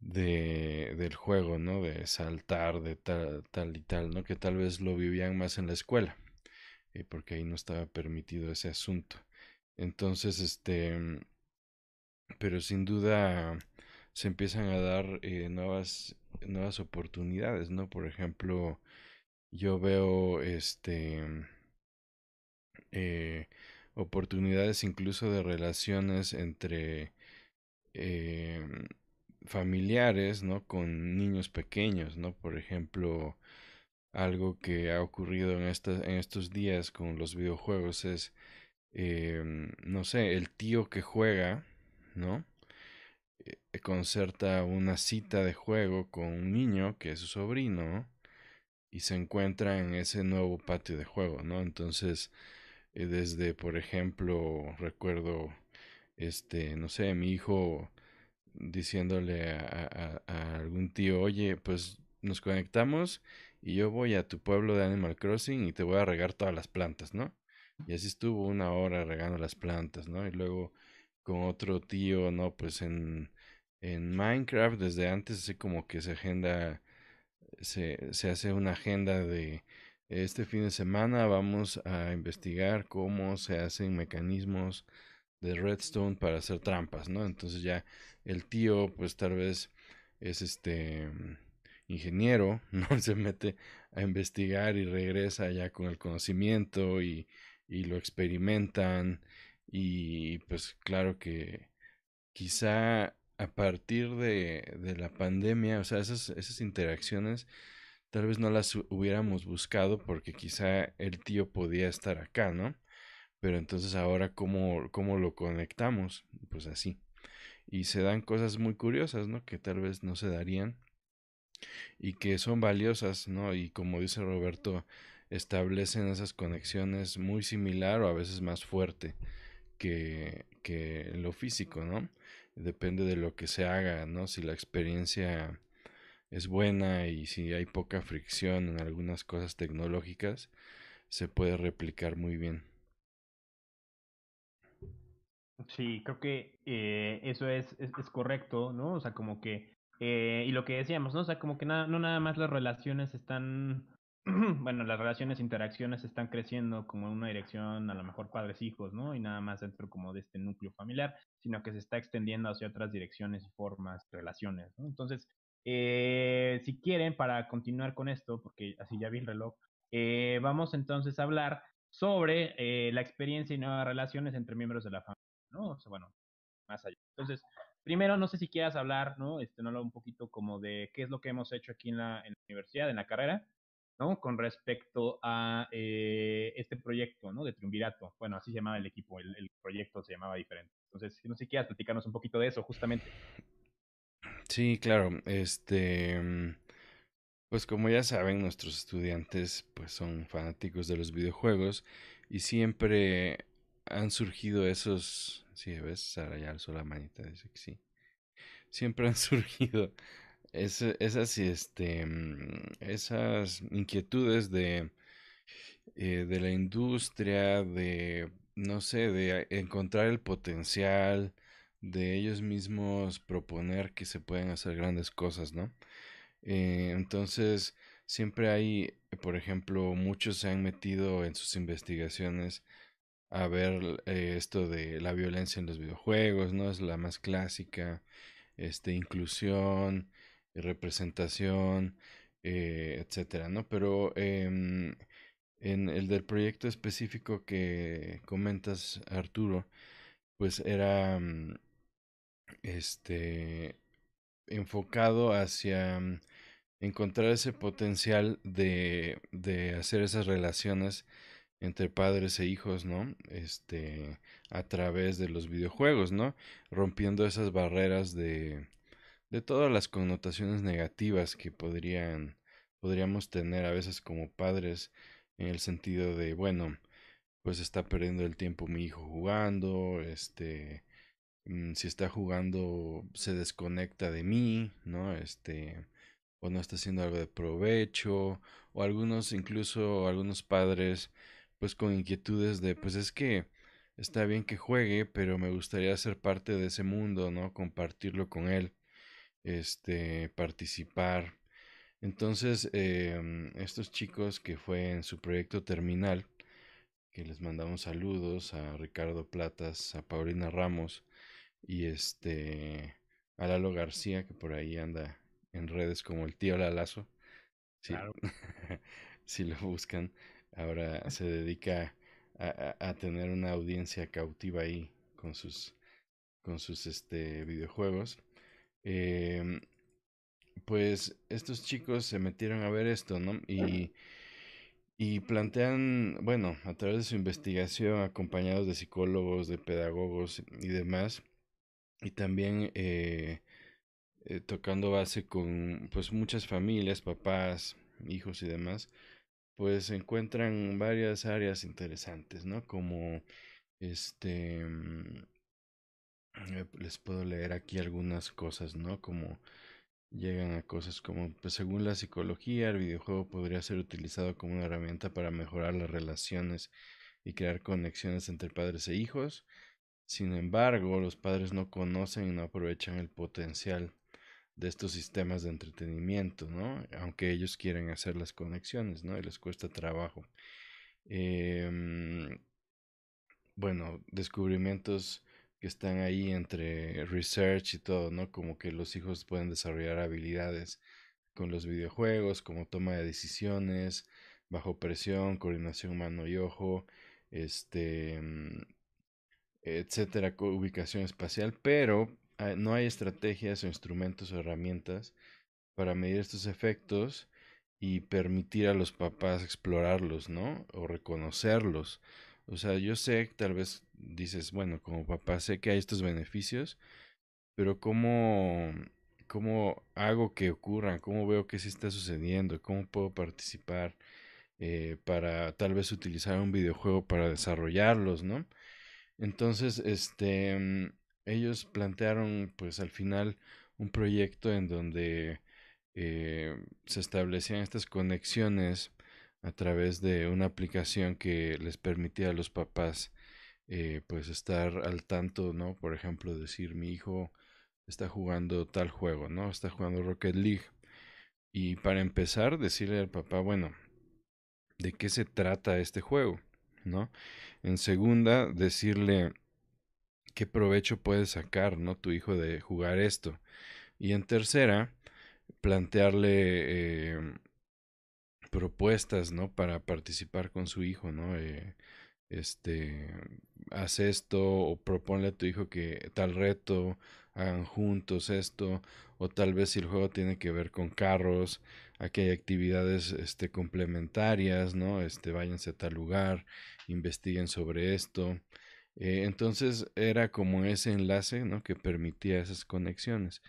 de, del juego, ¿no? De saltar, de tal, tal y tal, ¿no? Que tal vez lo vivían más en la escuela, eh, porque ahí no estaba permitido ese asunto. Entonces, este, pero sin duda se empiezan a dar eh, nuevas, nuevas oportunidades, ¿no? Por ejemplo, yo veo, este, eh, oportunidades incluso de relaciones entre eh, familiares, ¿no? Con niños pequeños, ¿no? Por ejemplo, algo que ha ocurrido en, en estos días con los videojuegos es, em, no sé, el tío que juega, ¿no? Eh, concerta una cita de juego con un niño que es su sobrino y se encuentra en ese nuevo patio de juego, ¿no? Entonces, eh, desde, por ejemplo, recuerdo, este, no sé, mi hijo diciéndole a, algún tío, oye, pues nos conectamos y yo voy a tu pueblo de Animal Crossing y te voy a regar todas las plantas, ¿no? Y así estuvo una hora regando las plantas, ¿no? Y luego con otro tío, ¿no? Pues en, en Minecraft desde antes así como que se agenda, se, se hace una agenda de este fin de semana vamos a investigar cómo se hacen mecanismos de redstone para hacer trampas, ¿no? Entonces ya el tío, pues tal vez es este ingeniero, ¿no? Se mete a investigar y regresa ya con el conocimiento y, y lo experimentan y pues claro que quizá a partir de, de la pandemia, o sea, esas, esas interacciones tal vez no las hubiéramos buscado porque quizá el tío podía estar acá, ¿no? Pero entonces ahora, ¿cómo, cómo lo conectamos? Pues así. Y se dan cosas muy curiosas, ¿no? Que tal vez no se darían y que son valiosas, ¿no? Y como dice Roberto, establecen esas conexiones muy similar o a veces más fuerte que, que lo físico, ¿no? Depende de lo que se haga, ¿no? Si la experiencia es buena y si hay poca fricción en algunas cosas tecnológicas, se puede replicar muy bien. Sí, creo que eh, eso es, es, correcto, ¿no? O sea, como que, eh, y lo que decíamos, ¿no? O sea, como que nada, no nada más las relaciones están, bueno, las relaciones, interacciones están creciendo como en una dirección, a lo mejor padres-hijos, ¿no? Y nada más dentro como de este núcleo familiar, sino que se está extendiendo hacia otras direcciones, formas, relaciones, ¿no? Entonces, eh, si quieren, para continuar con esto, porque así ya vi el reloj, eh, vamos entonces a hablar sobre eh, la experiencia y nuevas relaciones entre miembros de la familia. ¿no? O sea, bueno, más allá. Entonces, primero, no sé si quieras hablar, ¿no? Este, ¿no? Un poquito como de qué es lo que hemos hecho aquí en la, en la universidad, en la carrera, ¿no? Con respecto a eh, este proyecto, ¿no? De Triunvirato. Bueno, así se llamaba el equipo, el, el proyecto se llamaba diferente. Entonces, no sé si quieras platicarnos un poquito de eso, justamente. Sí, claro. Este. Pues como ya saben, nuestros estudiantes pues son fanáticos de los videojuegos y siempre han surgido esos, sí, ves, Sara ya alzó la manita, dice que sí. Siempre han surgido esas, este, mm, esas inquietudes de, eh, de la industria, de, no sé, de encontrar el potencial, de ellos mismos proponer que se pueden hacer grandes cosas, ¿no? Eh, entonces, siempre hay, por ejemplo, muchos se han metido en sus investigaciones a ver eh, esto de la violencia en los videojuegos, ¿no? Es la más clásica, este, inclusión, representación, eh, etcétera, ¿no? Pero em, en el del proyecto específico que comentas, Arturo, pues era mm, este enfocado hacia mm, encontrar ese potencial de, de hacer esas relaciones entre padres e hijos, ¿no? Este, a través de los videojuegos, ¿no? Rompiendo esas barreras de, de todas las connotaciones negativas que podrían, podríamos tener a veces como padres en el sentido de, bueno, pues está perdiendo el tiempo mi hijo jugando, este, mm, si está jugando se desconecta de mí, ¿no? Este, o no está haciendo algo de provecho, o algunos, incluso algunos padres, pues con inquietudes de, pues es que está bien que juegue, pero me gustaría ser parte de ese mundo, ¿no? Compartirlo con él, este, participar. Entonces, em, estos chicos que fue en su proyecto terminal, que les mandamos saludos a Ricardo Platas, a Paulina Ramos y este a Lalo García, que por ahí anda en redes como el tío Lalazo. si lo buscan, ahora se dedica a, tener una audiencia cautiva ahí con sus con sus este videojuegos. Em, pues estos chicos se metieron a ver esto, ¿no? Y, y plantean, bueno, a través de su investigación, acompañados de psicólogos, de pedagogos y demás, y también eh, eh, tocando base con pues muchas familias, papás, hijos y demás, pues encuentran varias áreas interesantes, ¿no? Como este mm, les puedo leer aquí algunas cosas, ¿no? Como llegan a cosas como, pues según la psicología, el videojuego podría ser utilizado como una herramienta para mejorar las relaciones y crear conexiones entre padres e hijos. Sin embargo, los padres no conocen y no aprovechan el potencial de estos sistemas de entretenimiento, ¿no? Aunque ellos quieren hacer las conexiones, ¿no? Y les cuesta trabajo. Em, bueno, descubrimientos que están ahí entre research y todo, ¿no? Como que los hijos pueden desarrollar habilidades con los videojuegos, como toma de decisiones, bajo presión, coordinación mano y ojo, este, mm, etcétera, ubicación espacial, pero Ah, no hay estrategias o instrumentos o herramientas para medir estos efectos y permitir a los papás explorarlos, ¿no? O reconocerlos. O sea, yo sé, tal vez dices, bueno, como papá sé que hay estos beneficios, pero ¿cómo, cómo hago que ocurran? ¿Cómo veo que sí está sucediendo? ¿Cómo puedo participar eh, para tal vez utilizar un videojuego para desarrollarlos, ¿no? Entonces, este, mm, ellos plantearon pues al final un proyecto en donde eh, se establecían estas conexiones a través de una aplicación que les permitía a los papás eh, pues estar al tanto, ¿no? Por ejemplo, decir mi hijo está jugando tal juego, ¿no? Está jugando Rocket League. Y para empezar, decirle al papá, bueno, ¿de qué se trata este juego? ¿No? En segunda, decirle, qué provecho puede sacar, ¿no? Tu hijo de jugar esto. Y en tercera, plantearle eh, propuestas, ¿no? Para participar con su hijo, ¿no? Eh, este, haz esto o proponle a tu hijo que tal reto, hagan juntos esto, o tal vez si el juego tiene que ver con carros, aquí hay actividades este, complementarias, ¿no? Este, váyanse a tal lugar, investiguen sobre esto. Eh, entonces era como ese enlace ¿no? que permitía esas conexiones.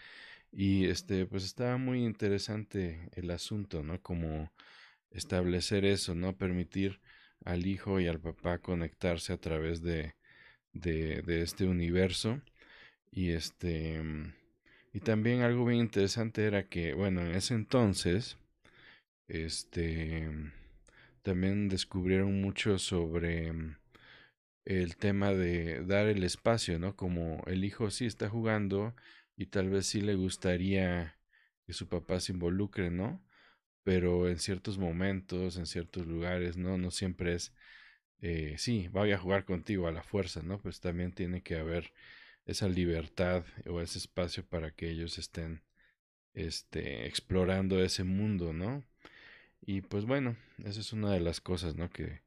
Y este, pues estaba muy interesante el asunto, ¿no? Como establecer eso, ¿no? Permitir al hijo y al papá conectarse a través de, de, este universo. Y este, y también algo bien interesante era que, bueno, en ese entonces, este, también descubrieron mucho sobre el tema de dar el espacio, ¿no? Como el hijo sí está jugando y tal vez sí le gustaría que su papá se involucre, ¿no? Pero en ciertos momentos, en ciertos lugares, ¿no? No siempre es, eh, sí, voy a jugar contigo a la fuerza, ¿no? Pues también tiene que haber esa libertad o ese espacio para que ellos estén este, explorando ese mundo, ¿no? Y pues bueno, esa es una de las cosas, ¿no? Que,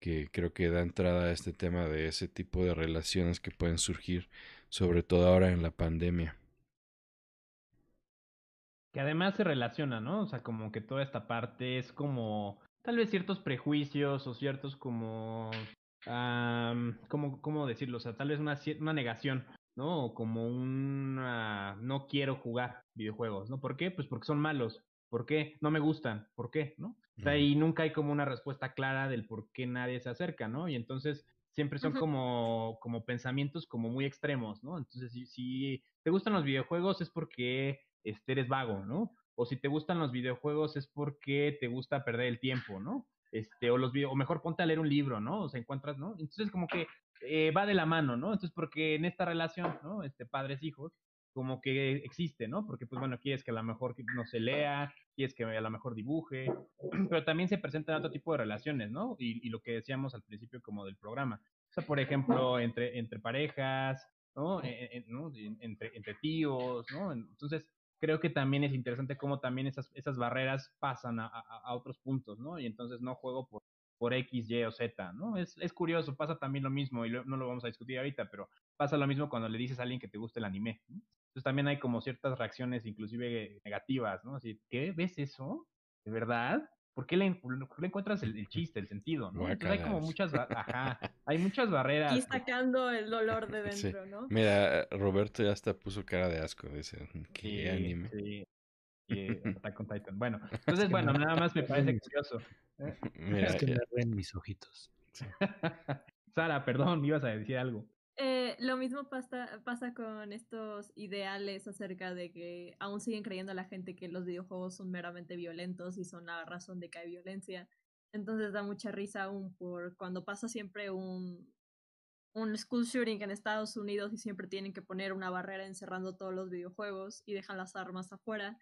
que creo que da entrada a este tema de ese tipo de relaciones que pueden surgir, sobre todo ahora en la pandemia. Que además se relaciona, ¿no? O sea, como que toda esta parte es como tal vez ciertos prejuicios o ciertos como ¿cómo, ¿cómo, decirlo? O sea, tal vez una, una negación, ¿no? O como un no quiero jugar videojuegos, ¿no? ¿Por qué? Pues porque son malos. ¿Por qué? No me gustan. ¿Por qué? ¿No? O sea, y nunca hay como una respuesta clara del por qué nadie se acerca, ¿no? Y entonces siempre son como, como pensamientos como muy extremos, ¿no? Entonces, si, si te gustan los videojuegos es porque este, eres vago, ¿no? O si te gustan los videojuegos es porque te gusta perder el tiempo, ¿no? este, o los o mejor ponte a leer un libro, ¿no? O sea, encuentras, ¿no? Entonces como que eh, va de la mano, ¿no? Entonces porque en esta relación, ¿no? Este, padres, hijos, como que existe, ¿no? Porque pues bueno, quieres que a lo mejor no se lea, quieres que a lo mejor dibuje, pero también se presentan otro tipo de relaciones, ¿no? Y, y lo que decíamos al principio como del programa. O sea, por ejemplo, entre, entre parejas, ¿no? E, e, entre, entre tíos, ¿no? Entonces, creo que también es interesante cómo también esas, esas barreras pasan a, a, otros puntos, ¿no? Y entonces no juego por, por X, Y o Z, ¿no? Es, es curioso, pasa también lo mismo, y no lo vamos a discutir ahorita, pero pasa lo mismo cuando le dices a alguien que te gusta el anime, ¿no? Entonces también hay como ciertas reacciones, inclusive negativas, ¿no? Así, ¿qué? ¿Ves eso? ¿De verdad? ¿Por qué le, encuentras el, chiste, el sentido? ¿no? Entonces hay como muchas, ajá, hay muchas barreras. Y sacando el dolor de dentro, ¿no? Mira, Roberto ya hasta puso cara de asco, dice, qué anime. Sí, y Attack on Titan. Bueno, entonces, bueno, nada más me parece curioso. ¿eh? Mira, es que me ven mis ojitos. Sara, perdón, ibas a decir algo. Eh, lo mismo pasa, pasa con estos ideales acerca de que aún siguen creyendo la gente que los videojuegos son meramente violentos y son la razón de que hay violencia. Entonces da mucha risa aún por cuando pasa siempre un, un school shooting en Estados Unidos y siempre tienen que poner una barrera encerrando todos los videojuegos y dejan las armas afuera.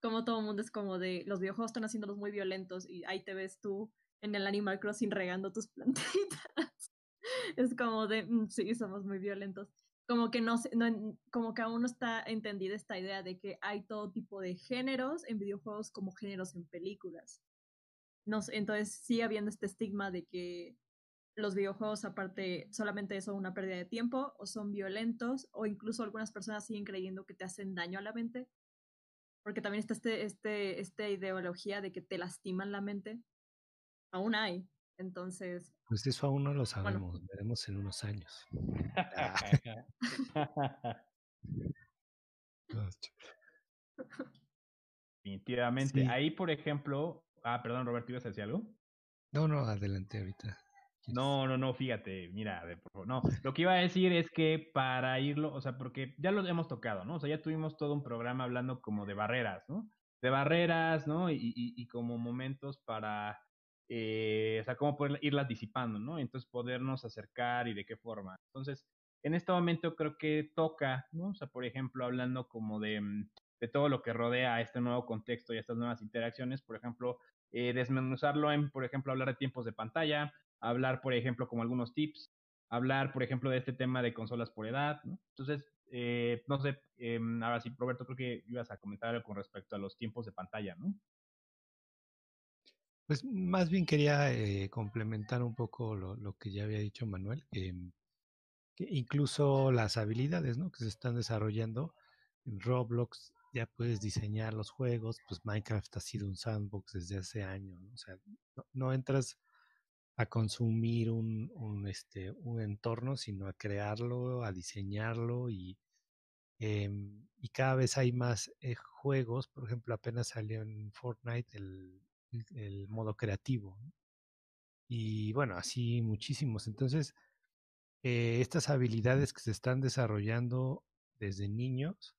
Como todo el mundo es como de los videojuegos están haciéndolos muy violentos y ahí te ves tú en el Animal Crossing regando tus plantitas. es como de, mm, sí, somos muy violentos. Como que no, no, como que aún no está entendida esta idea de que hay todo tipo de géneros en videojuegos como géneros en películas. No, entonces sigue habiendo este estigma de que los videojuegos aparte solamente son una pérdida de tiempo o son violentos o incluso algunas personas siguen creyendo que te hacen daño a la mente porque también está este, este, esta ideología de que te lastiman la mente. Aún hay. Entonces. Pues eso aún no lo sabemos, veremos en unos años. Definitivamente. Ahí, por ejemplo. Ah, perdón, Roberto, ¿ibas a decir algo? No, no, adelante ahorita. No, no, no, fíjate, mira, no, lo que iba a decir es que para irlo, o sea, porque ya lo hemos tocado, ¿no? O sea, ya tuvimos todo un programa hablando como de barreras, ¿no? De barreras, ¿no? Y, y, y como momentos para eh, o sea, cómo poder irlas disipando, ¿no? Entonces podernos acercar y de qué forma. Entonces, en este momento creo que toca, ¿no? O sea, por ejemplo, hablando como de, mm, de todo lo que rodea a este nuevo contexto y a estas nuevas interacciones, por ejemplo, eh, desmenuzarlo en, por ejemplo, hablar de tiempos de pantalla, hablar, por ejemplo, como algunos tips, hablar, por ejemplo, de este tema de consolas por edad, ¿no? Entonces, eh, no sé, eh, ahora sí, Roberto, creo que ibas a comentar algo con respecto a los tiempos de pantalla, ¿no? Pues más bien quería eh, complementar un poco lo, lo, que ya había dicho Manuel, que, que, incluso las habilidades ¿no? que se están desarrollando en Roblox, ya puedes diseñar los juegos, pues Minecraft ha sido un sandbox desde hace años, ¿no? o sea, no, entras a consumir un, un, este, un entorno, sino a crearlo, a diseñarlo y, eh, y cada vez hay más eh, juegos, por ejemplo, apenas salió en Fortnite el, el modo creativo. Y bueno, así muchísimos. Entonces, eh, estas habilidades que se están desarrollando desde niños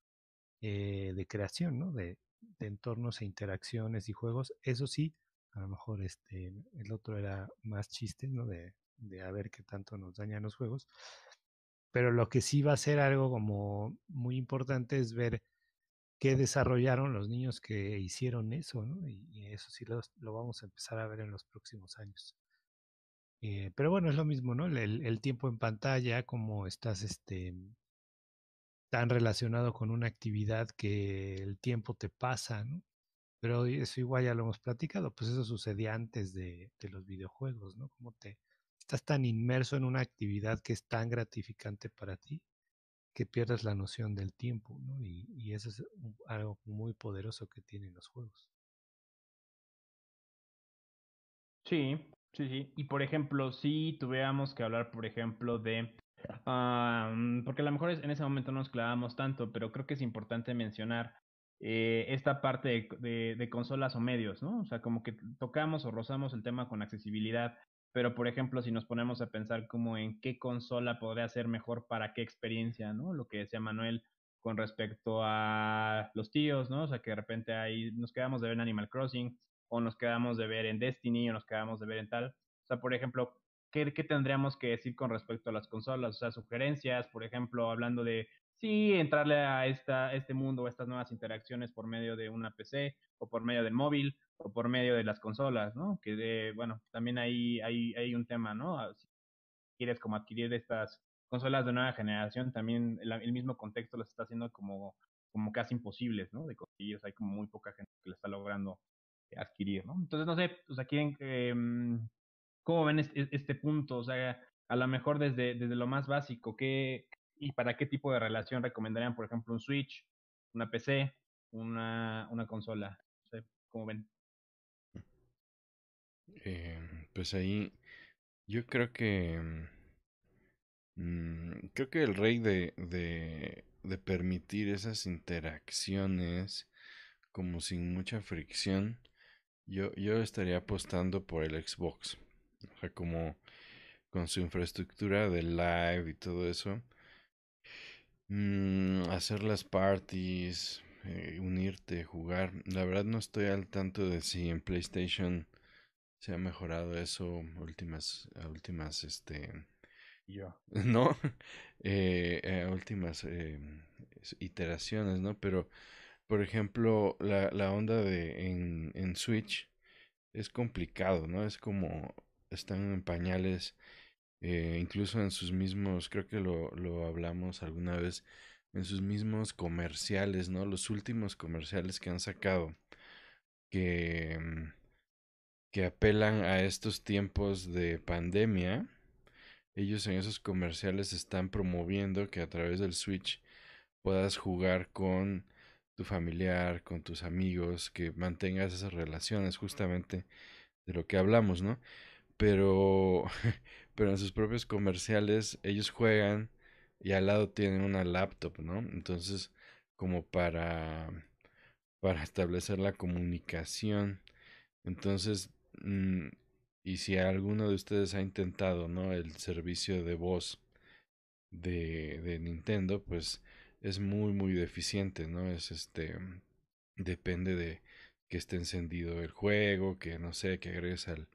eh, de creación, ¿no? De, de, entornos e interacciones y juegos, eso sí, a lo mejor este, el otro era más chiste, ¿no? De, de a ver qué tanto nos dañan los juegos. Pero lo que sí va a ser algo como muy importante es ver qué desarrollaron los niños que hicieron eso, ¿no? Y, eso sí lo vamos a empezar a ver en los próximos años. Eh, pero bueno, es lo mismo, ¿no? El, tiempo en pantalla, como estás este, tan relacionado con una actividad que el tiempo te pasa, ¿no? Pero eso igual ya lo hemos platicado, pues eso sucedía antes de, de los videojuegos, ¿no? Como te estás tan inmerso en una actividad que es tan gratificante para ti que pierdes la noción del tiempo, ¿no? Y, eso es algo muy poderoso que tienen los juegos. Sí, sí, sí. Y por ejemplo, si tuviéramos que hablar, por ejemplo, de... porque a lo mejor en ese momento no nos clavamos tanto, pero creo que es importante mencionar eh, esta parte de, de, consolas o medios, ¿no? O sea, como que tocamos o rozamos el tema con accesibilidad pero por ejemplo, si nos ponemos a pensar como en qué consola podría ser mejor para qué experiencia, ¿no? Lo que decía Manuel con respecto a los tíos, ¿no? O sea, que de repente ahí nos quedamos de ver en Animal Crossing, o nos quedamos de ver en Destiny, o nos quedamos de ver en tal. O sea, por ejemplo, ¿qué, qué tendríamos que decir con respecto a las consolas? O sea, sugerencias, por ejemplo, hablando de sí entrarle a esta, este mundo, a estas nuevas interacciones por medio de una PC o por medio del móvil o por medio de las consolas, ¿no? Que de, bueno, también hay, hay, hay un tema, ¿no? Ah, si quieres como adquirir estas consolas de nueva generación, también el, mismo contexto las está haciendo como, como casi imposibles, ¿no? De conseguir, hay como muy poca gente que la está logrando adquirir, ¿no? Entonces, no sé, o sea, quieren, eh, ¿cómo ven este, este, punto? O sea, a lo mejor desde, desde lo más básico, ¿qué, y para qué tipo de relación recomendarían, por ejemplo, un Switch, una PC, una, una consola? Sé, ¿cómo ven? Eh, pues ahí yo creo que mm, creo que el rey de, de, de permitir esas interacciones como sin mucha fricción yo, yo estaría apostando por el Xbox o sea como con su infraestructura de live y todo eso mm, hacer las parties eh, unirte jugar la verdad no estoy al tanto de si en PlayStation se ha mejorado eso últimas, a últimas, este, yo. ¿no? Eh, últimas eh, iteraciones, ¿no? Pero, por ejemplo, la, la onda de en, en Switch es complicado, ¿no? Es como están en pañales, eh, incluso en sus mismos, creo que lo, lo hablamos alguna vez, en sus mismos comerciales, ¿no? Los últimos comerciales que han sacado, que mm, que apelan a estos tiempos de pandemia, ellos en esos comerciales están promoviendo que a través del Switch puedas jugar con tu familiar, con tus amigos, que mantengas esas relaciones justamente de lo que hablamos, ¿no? Pero, pero en sus propios comerciales ellos juegan y al lado tienen una laptop, ¿no? Entonces, como para, para establecer la comunicación. Entonces, Mm, y si alguno de ustedes ha intentado, ¿no? El servicio de voz de, de Nintendo, pues es muy, muy deficiente, ¿no? Es este, depende de que esté encendido el juego, que no sé, que agregues al,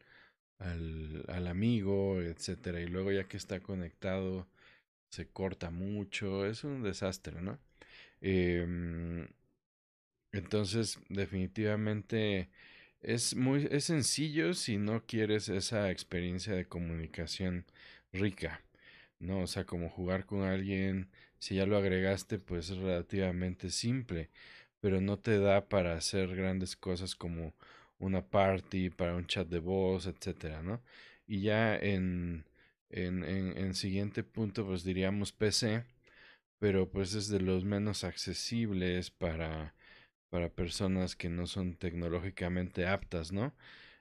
al, al amigo, etcétera. Y luego ya que está conectado, se corta mucho, es un desastre, ¿no? Eh, entonces, definitivamente es muy es sencillo si no quieres esa experiencia de comunicación rica, ¿no? O sea, como jugar con alguien, si ya lo agregaste, pues es relativamente simple, pero no te da para hacer grandes cosas como una party, para un chat de voz, etcétera, ¿no? Y ya en, en, en, en siguiente punto, pues diríamos PC, pero pues es de los menos accesibles para para personas que no son tecnológicamente aptas, ¿no?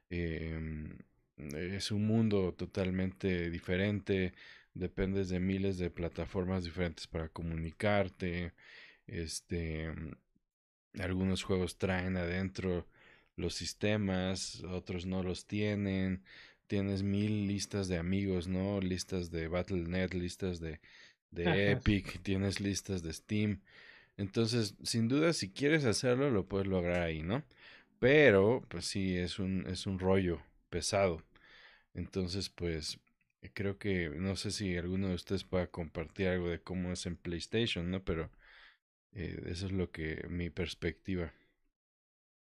Em, es un mundo totalmente diferente, dependes de miles de plataformas diferentes para comunicarte, Este, algunos juegos traen adentro los sistemas, otros no los tienen. Tienes mil listas de amigos, ¿no? Listas de Battle.net, listas de, de Epic, tienes listas de Steam. Entonces, sin duda, si quieres hacerlo, lo puedes lograr ahí, ¿no? Pero, pues sí, es un, es un rollo pesado. Entonces, pues, creo que, no sé si alguno de ustedes pueda compartir algo de cómo es en PlayStation, ¿no? Pero eh, eso es lo que, mi perspectiva.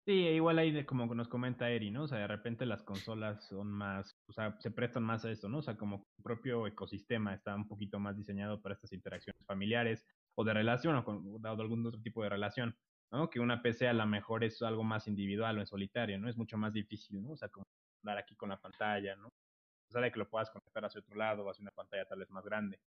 Sí, igual ahí como nos comenta Eri, ¿no? O sea, de repente las consolas son más, o sea, se prestan más a esto, ¿no? O sea, como propio ecosistema está un poquito más diseñado para estas interacciones familiares o de relación o con dado algún otro tipo de relación, ¿no? Que una PC a lo mejor es algo más individual o en solitario, ¿no? Es mucho más difícil, ¿no? O sea, como andar aquí con la pantalla, ¿no? O sea, de que lo puedas conectar hacia otro lado o hacia una pantalla tal vez más grande.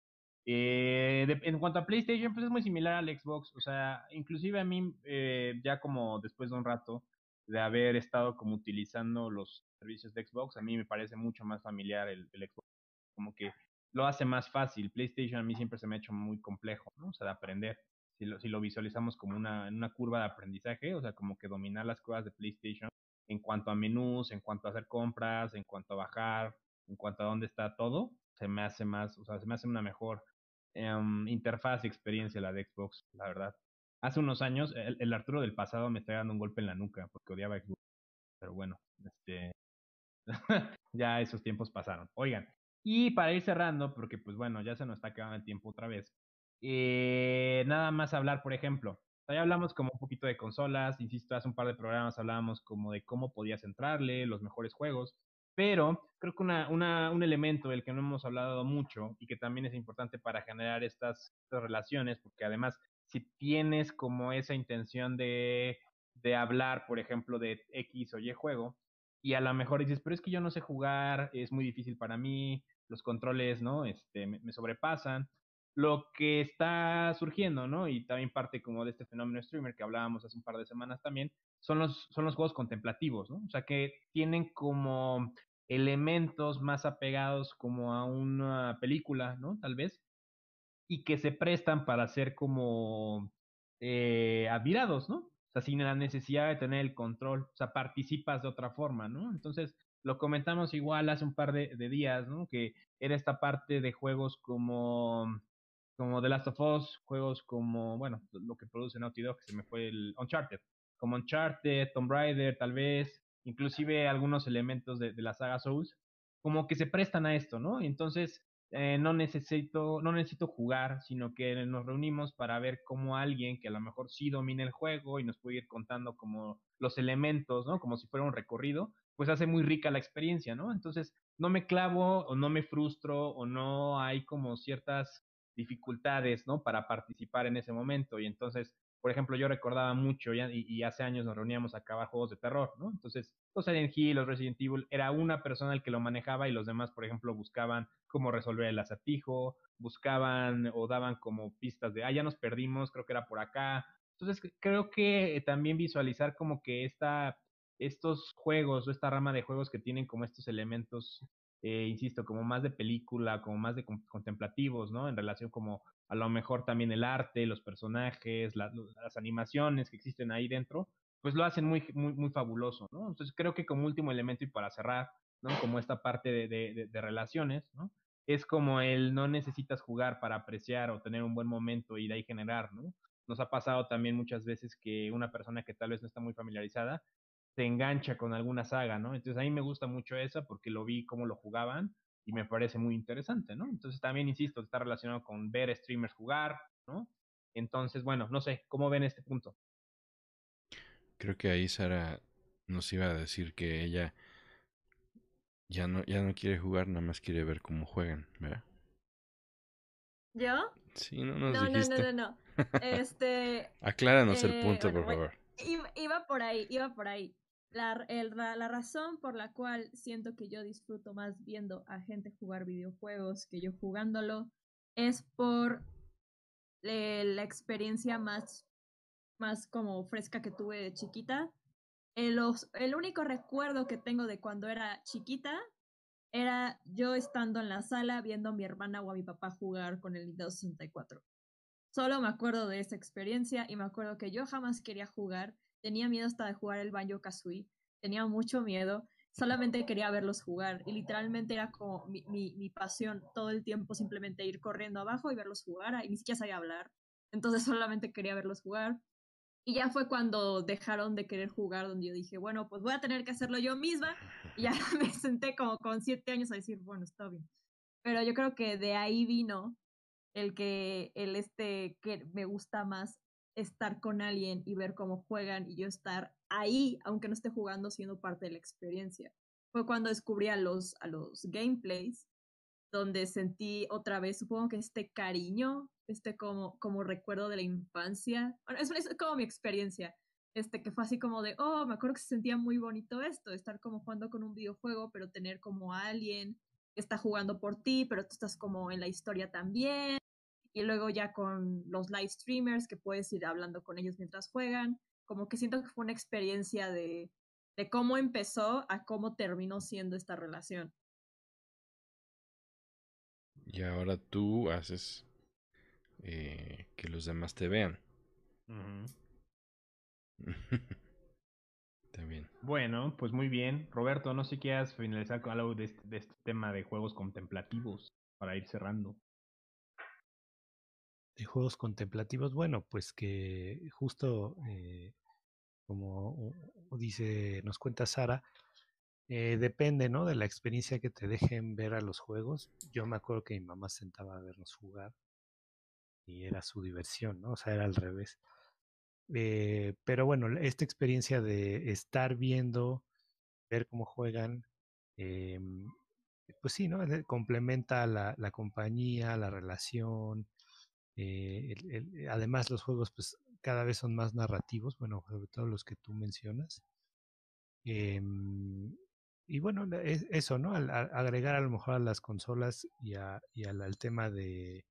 Eh, en cuanto a PlayStation, pues es muy similar al Xbox. O sea, inclusive a mí, eh, ya como después de un rato de haber estado como utilizando los servicios de Xbox, a mí me parece mucho más familiar el, Xbox. Como que lo hace más fácil. PlayStation a mí siempre se me ha hecho muy complejo, ¿no? O sea, de aprender. Si lo, si lo visualizamos como una, una curva de aprendizaje, o sea, como que dominar las cosas de PlayStation en cuanto a menús, en cuanto a hacer compras, en cuanto a bajar, en cuanto a dónde está todo, se me hace más, o sea, se me hace una mejor um, interfaz y experiencia la de Xbox, la verdad. Hace unos años, el, Arturo del pasado me está dando un golpe en la nuca porque odiaba Xbox. Pero bueno, este ya esos tiempos pasaron. Oigan, y para ir cerrando, porque pues bueno, ya se nos está quedando el tiempo otra vez. Eh, nada más hablar, por ejemplo, ya hablamos como un poquito de consolas, insisto, hace un par de programas hablábamos como de cómo podías entrarle, los mejores juegos. Pero creo que una, un elemento del que no hemos hablado mucho y que también es importante para generar estas, relaciones, porque además si tienes como esa intención de, de hablar, por ejemplo, de X o Y juego, y a lo mejor dices, pero es que yo no sé jugar, es muy difícil para mí, los controles, ¿no? Este, me, me, sobrepasan. Lo que está surgiendo, ¿no? Y también parte como de este fenómeno streamer que hablábamos hace un par de semanas también, son los, son los juegos contemplativos, ¿no? O sea, que tienen como elementos más apegados como a una película, ¿no? Tal vez, y que se prestan para ser como eh, admirados, ¿no? O sea, sin la necesidad de tener el control, o sea, participas de otra forma, ¿no? Entonces, lo comentamos igual hace un par de, días, ¿no? Que era esta parte de juegos como, como The Last of Us, juegos como, bueno, lo que produce Naughty Dog, que se me fue el Uncharted, como Uncharted, Tomb Raider, tal vez, inclusive algunos elementos de, la saga Souls, como que se prestan a esto, ¿no? Entonces, eh, no necesito, no necesito jugar, sino que nos reunimos para ver cómo alguien que a lo mejor sí domina el juego y nos puede ir contando como los elementos, ¿no? Como si fuera un recorrido, pues hace muy rica la experiencia, ¿no? Entonces, no me clavo o no me frustro o no hay como ciertas dificultades, ¿no? Para participar en ese momento y entonces por ejemplo, yo recordaba mucho y, y, hace años nos reuníamos a acabar juegos de terror, ¿no? Entonces, los Silent Hill, los Resident Evil, era una persona el que lo manejaba y los demás, por ejemplo, buscaban cómo resolver el acertijo, buscaban o daban como pistas de, ah, ya nos perdimos, creo que era por acá. Entonces, creo que también visualizar como que esta, estos juegos o esta rama de juegos que tienen como estos elementos eh, insisto, como más de película, como más de contemplativos, ¿no? En relación como a lo mejor también el arte, los personajes, las animaciones que existen ahí dentro, pues lo hacen muy, muy, muy fabuloso, ¿no? Entonces creo que como último elemento y para cerrar. Como esta parte de, de, de relaciones. Es como el no necesitas jugar para apreciar o tener un buen momento y de ahí generar, ¿no? Nos ha pasado también muchas veces que una persona que tal vez no está muy familiarizada se engancha con alguna saga, ¿no? Entonces a mí me gusta mucho esa porque lo vi cómo lo jugaban y me parece muy interesante, ¿no? Entonces también, insisto, está relacionado con ver streamers jugar, ¿no? Entonces, bueno, no sé, ¿cómo ven este punto? Creo que ahí Sara nos iba a decir que ella ya no, ya no quiere jugar, nada más quiere ver cómo juegan, ¿verdad? ¿Yo? Sí, no nos no, dijiste. No, no, no, no. Este... Acláranos el punto, eh, por favor. Iba por ahí, iba por ahí. La, la, razón por la cual siento que yo disfruto más viendo a gente jugar videojuegos que yo jugándolo es por la experiencia más, más como fresca que tuve de chiquita. El, el único recuerdo que tengo de cuando era chiquita era yo estando en la sala viendo a mi hermana o a mi papá jugar con el Nintendo 64. Solo me acuerdo de esa experiencia y me acuerdo que yo jamás quería jugar, tenía miedo hasta de jugar el Banjo Kazooie, tenía mucho miedo, solamente quería verlos jugar y literalmente era como mi, mi, mi pasión todo el tiempo simplemente ir corriendo abajo y verlos jugar y ni siquiera sabía hablar, entonces solamente quería verlos jugar. Y ya fue cuando dejaron de querer jugar, donde yo dije, bueno, pues voy a tener que hacerlo yo misma. Y ya me senté como con siete años a decir, bueno, está bien. Pero yo creo que de ahí vino el que, el este, que me gusta más estar con alguien y ver cómo juegan y yo estar ahí, aunque no esté jugando, siendo parte de la experiencia. Fue cuando descubrí a los, a los gameplays, donde sentí otra vez, supongo que este cariño, este como, como recuerdo de la infancia. Bueno, es, como mi experiencia, este que fue así como de, oh, me acuerdo que se sentía muy bonito esto, estar como jugando con un videojuego, pero tener como a alguien que está jugando por ti, pero tú estás como en la historia también y luego ya con los live streamers que puedes ir hablando con ellos mientras juegan, como que siento que fue una experiencia de, de cómo empezó a cómo terminó siendo esta relación. Y ahora tú haces eh, que los demás te vean. Está bien. Bueno, pues muy bien. Roberto, no sé qué has finalizado con algo de este, de este tema de juegos contemplativos para ir cerrando juegos contemplativos, bueno, pues que justo eh, como dice, nos cuenta Sara, eh, depende, ¿no? De la experiencia que te dejen ver a los juegos. Yo me acuerdo que mi mamá sentaba a vernos jugar y era su diversión, ¿no? O sea, era al revés. Eh, pero bueno, esta experiencia de estar viendo, ver cómo juegan, em, pues sí, ¿no? Complementa la, la compañía, la relación, eh, el, además, los juegos pues cada vez son más narrativos, bueno, sobre todo los que tú mencionas. Em, y bueno, es, eso, ¿no? Al, agregar a lo mejor a las consolas y, al, tema de,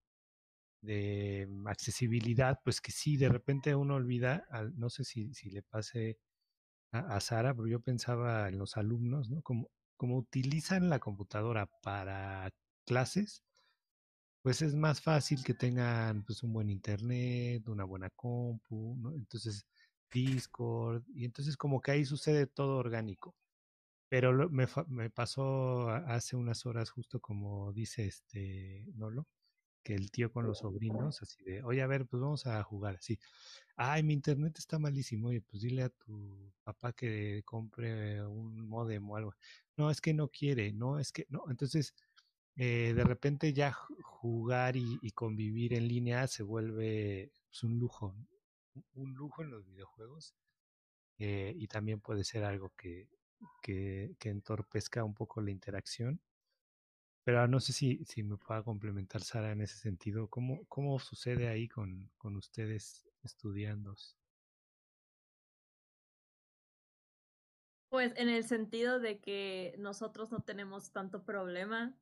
de accesibilidad, pues que sí, de repente uno olvida, no sé si, si le pase a, a, Sara, pero yo pensaba en los alumnos, ¿no? Como, como utilizan la computadora para clases, pues es más fácil que tengan pues un buen internet, una buena compu, ¿no? Entonces Discord, y entonces como que ahí sucede todo orgánico. Pero me, me pasó hace unas horas justo como dice este Nolo, que el tío con los sobrinos, así de, oye, a ver, pues vamos a jugar así. Ay, mi internet está malísimo, oye, pues dile a tu papá que compre un modem o algo. No, es que no quiere, no, es que no. Entonces, eh, de repente ya jugar y, convivir en línea se vuelve pues, un lujo, un lujo en los videojuegos eh, y también puede ser algo que, que, entorpezca un poco la interacción. Pero no sé si, si me pueda complementar Sara en ese sentido. ¿Cómo, cómo sucede ahí con, con ustedes estudiando? Pues en el sentido de que nosotros no tenemos tanto problema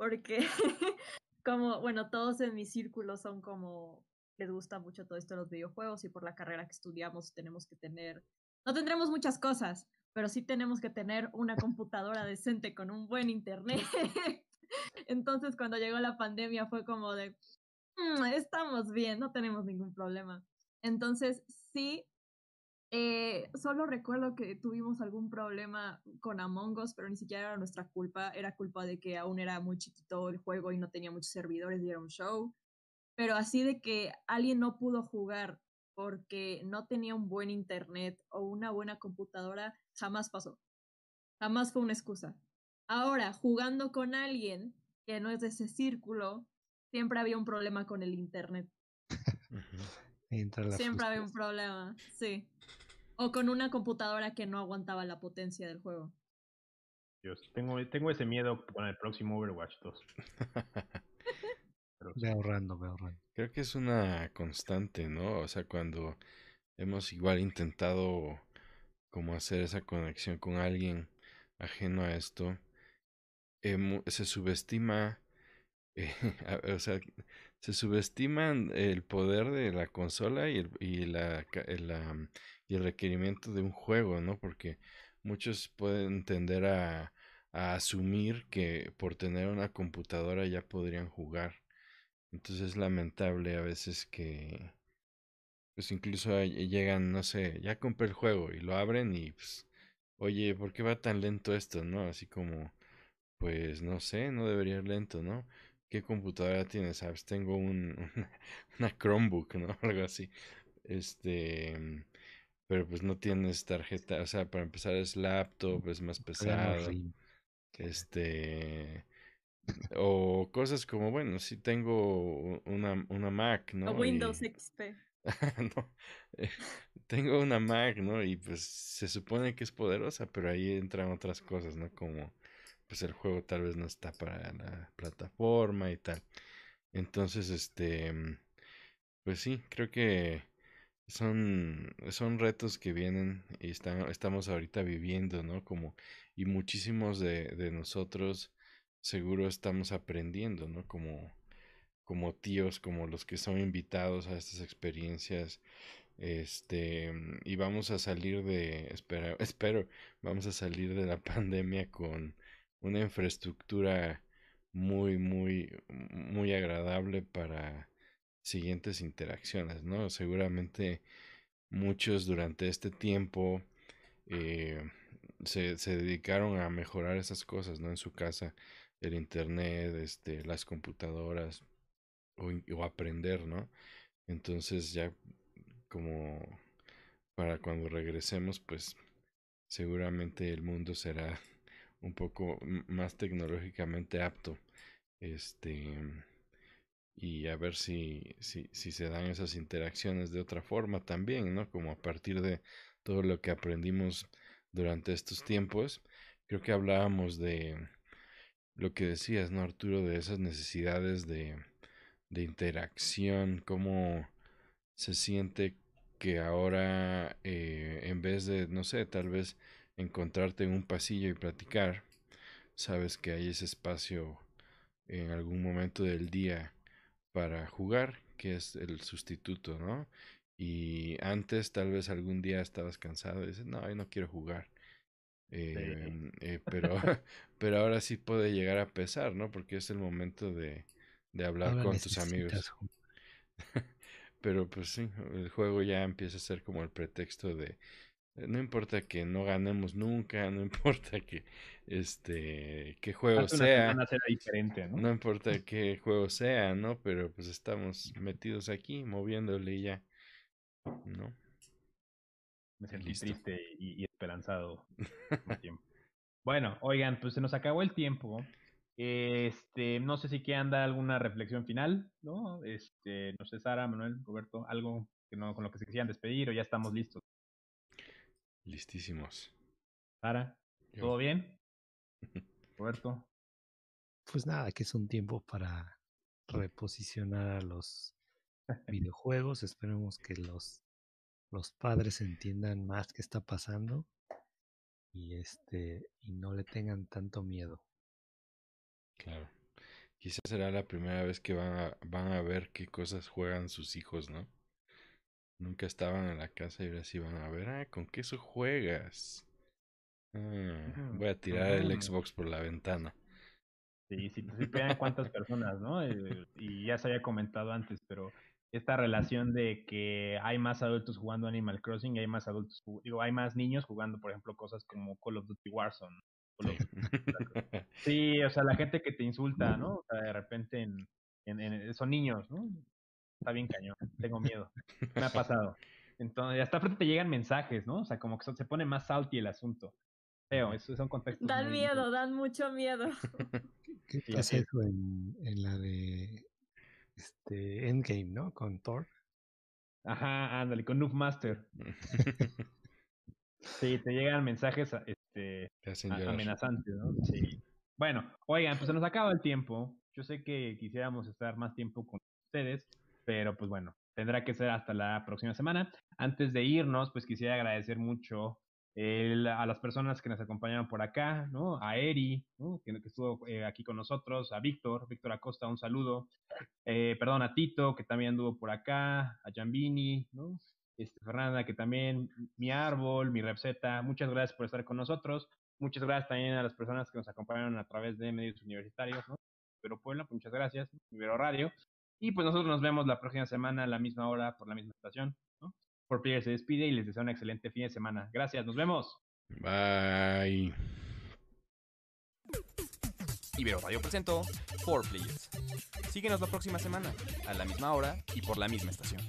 porque como, bueno, todos en mi círculo son como, les gusta mucho todo esto de los videojuegos y por la carrera que estudiamos tenemos que tener, no tendremos muchas cosas, pero sí tenemos que tener una computadora decente con un buen internet. Entonces cuando llegó la pandemia fue como de, mm, estamos bien, no tenemos ningún problema. Entonces sí eh, solo recuerdo que tuvimos algún problema con Among Us, pero ni siquiera era nuestra culpa, era culpa de que aún era muy chiquito el juego y no tenía muchos servidores y era un show. Pero así de que alguien no pudo jugar porque no tenía un buen internet o una buena computadora, jamás pasó. Jamás fue una excusa. Ahora, jugando con alguien que no es de ese círculo, siempre había un problema con el internet. Siempre había un problema, sí. O con una computadora que no aguantaba la potencia del juego. Dios, tengo, tengo ese miedo con el próximo Overwatch 2. Ve ahorrando, ve ahorrando. Creo que es una constante, ¿no? O sea, cuando hemos igual intentado como hacer esa conexión con alguien ajeno a esto, se subestima, eh, o sea, se subestima el poder de la consola y, el, la y el requerimiento de un juego, ¿no? Porque muchos pueden tender a, a asumir que por tener una computadora ya podrían jugar. Entonces es lamentable a veces que, pues incluso llegan, no sé, ya compré el juego y lo abren y pues, oye, ¿por qué va tan lento esto, no? Así como, pues no sé, no debería ir lento, ¿no? ¿Qué computadora tienes? Sabes, tengo un, una Chromebook, ¿no? Algo así. Este, pero pues no tienes tarjeta, o sea, para empezar es laptop, es más pesado. Este, o cosas como, bueno, si tengo una, una Mac, ¿no? Windows XP. no, eh, tengo una Mac, ¿no? Y pues se supone que es poderosa, pero ahí entran otras cosas, ¿no? Como pues el juego tal vez no está para la plataforma y tal. Entonces, este, mm, pues sí, creo que son, son retos que vienen y están, estamos ahorita viviendo, ¿no? Como, y muchísimos de, de nosotros seguro estamos aprendiendo, ¿no? Como, como tíos, como los que son invitados a estas experiencias. Este, mm, y vamos a salir de, espero, espero, vamos a salir de la pandemia con una infraestructura muy, muy, muy agradable para siguientes interacciones, ¿no? Seguramente muchos durante este tiempo eh, se, se, dedicaron a mejorar esas cosas, ¿no? En su casa, el internet, este, las computadoras, o, o aprender, ¿no? Entonces ya como para cuando regresemos, pues seguramente el mundo será un poco más tecnológicamente apto. Este y a ver si, si, si se dan esas interacciones de otra forma también, ¿no? Como a partir de todo lo que aprendimos durante estos tiempos. Creo que hablábamos de lo que decías, ¿no, Arturo? De esas necesidades de, de interacción, cómo se siente que ahora, eh, en vez de, no sé, tal vez encontrarte en un pasillo y platicar, sabes que hay ese espacio en algún momento del día para jugar, que es el sustituto, ¿no? Y antes tal vez algún día estabas cansado y dices, no, yo no quiero jugar. Em, eh, pero, pero ahora sí puede llegar a pesar, ¿no? Porque es el momento de, de hablar con tus amigos. pero pues sí, el juego ya empieza a ser como el pretexto de, no importa que no ganemos nunca, no importa que este qué juego sea, diferente, ¿no? ¿no? importa qué juego sea, ¿no? Pero pues estamos metidos aquí, moviéndole ya, ¿no? Me sentí triste y, esperanzado. bueno, oigan, pues se nos acabó el tiempo. Este, no sé si que anda alguna reflexión final, ¿no? Este, no sé, Sara, Manuel, Roberto, algo que no, con lo que se quisieran despedir o ya estamos listos. Listísimos. Sara, ¿todo bien? Roberto. Pues nada, que es un tiempo para reposicionar a los videojuegos. Esperemos que los, los padres entiendan más qué está pasando y este y no le tengan tanto miedo. Claro. Quizás será la primera vez que van a, van a ver qué cosas juegan sus hijos, ¿no? Nunca estaban en la casa y ahora sí van a ver, ah, ¿con qué eso juegas? Ah, voy a tirar el Xbox por la ventana. Sí, sí, pues vean cuántas personas, ¿no? Eh, y ya se había comentado antes, pero esta relación de que hay más adultos jugando Animal Crossing y hay más adultos, digo, hay más niños jugando, por ejemplo, cosas como Call of Duty Warzone. Sí, o sea, la gente que te insulta, ¿no? O sea, de repente en, en, son niños, ¿no? Está bien cañón, tengo miedo. Me ha pasado. Entonces, hasta pronto te llegan mensajes, ¿no? O sea, como que se pone más salty el asunto. Feo, eso son contextos. Dan miedo, dan mucho miedo. ¿Qué, pasa eso en, en, la de este Endgame, ¿no? Con Thor. Ajá, ándale, con Noob Master. sí, te llegan mensajes este, amenazantes, ¿no? Sí. Bueno, oigan, pues se nos acaba el tiempo. Yo sé que quisiéramos estar más tiempo con ustedes, pero pues bueno, tendrá que ser hasta la próxima semana. Antes de irnos, pues quisiera agradecer mucho a las personas que nos acompañaron por acá, ¿no? A Eri, que, estuvo eh, aquí con nosotros, a Víctor, Víctor Acosta, un saludo. Eh, perdón, a Tito, que también anduvo por acá, a Jambini, ¿no? Este, Fernanda, que también, mi árbol, mi receta, muchas gracias por estar con nosotros. Muchas gracias también a las personas que nos acompañaron a través de medios universitarios, ¿no? Pero Puebla, muchas gracias, Ibero Radio. Y pues nosotros nos vemos la próxima semana a la misma hora por la misma estación. ¿no? Por Players se despide y les deseo un excelente fin de semana. Gracias, nos vemos. Bye. Ibero Radio presentó 4 Players. Síguenos la próxima semana, a la misma hora y por la misma estación.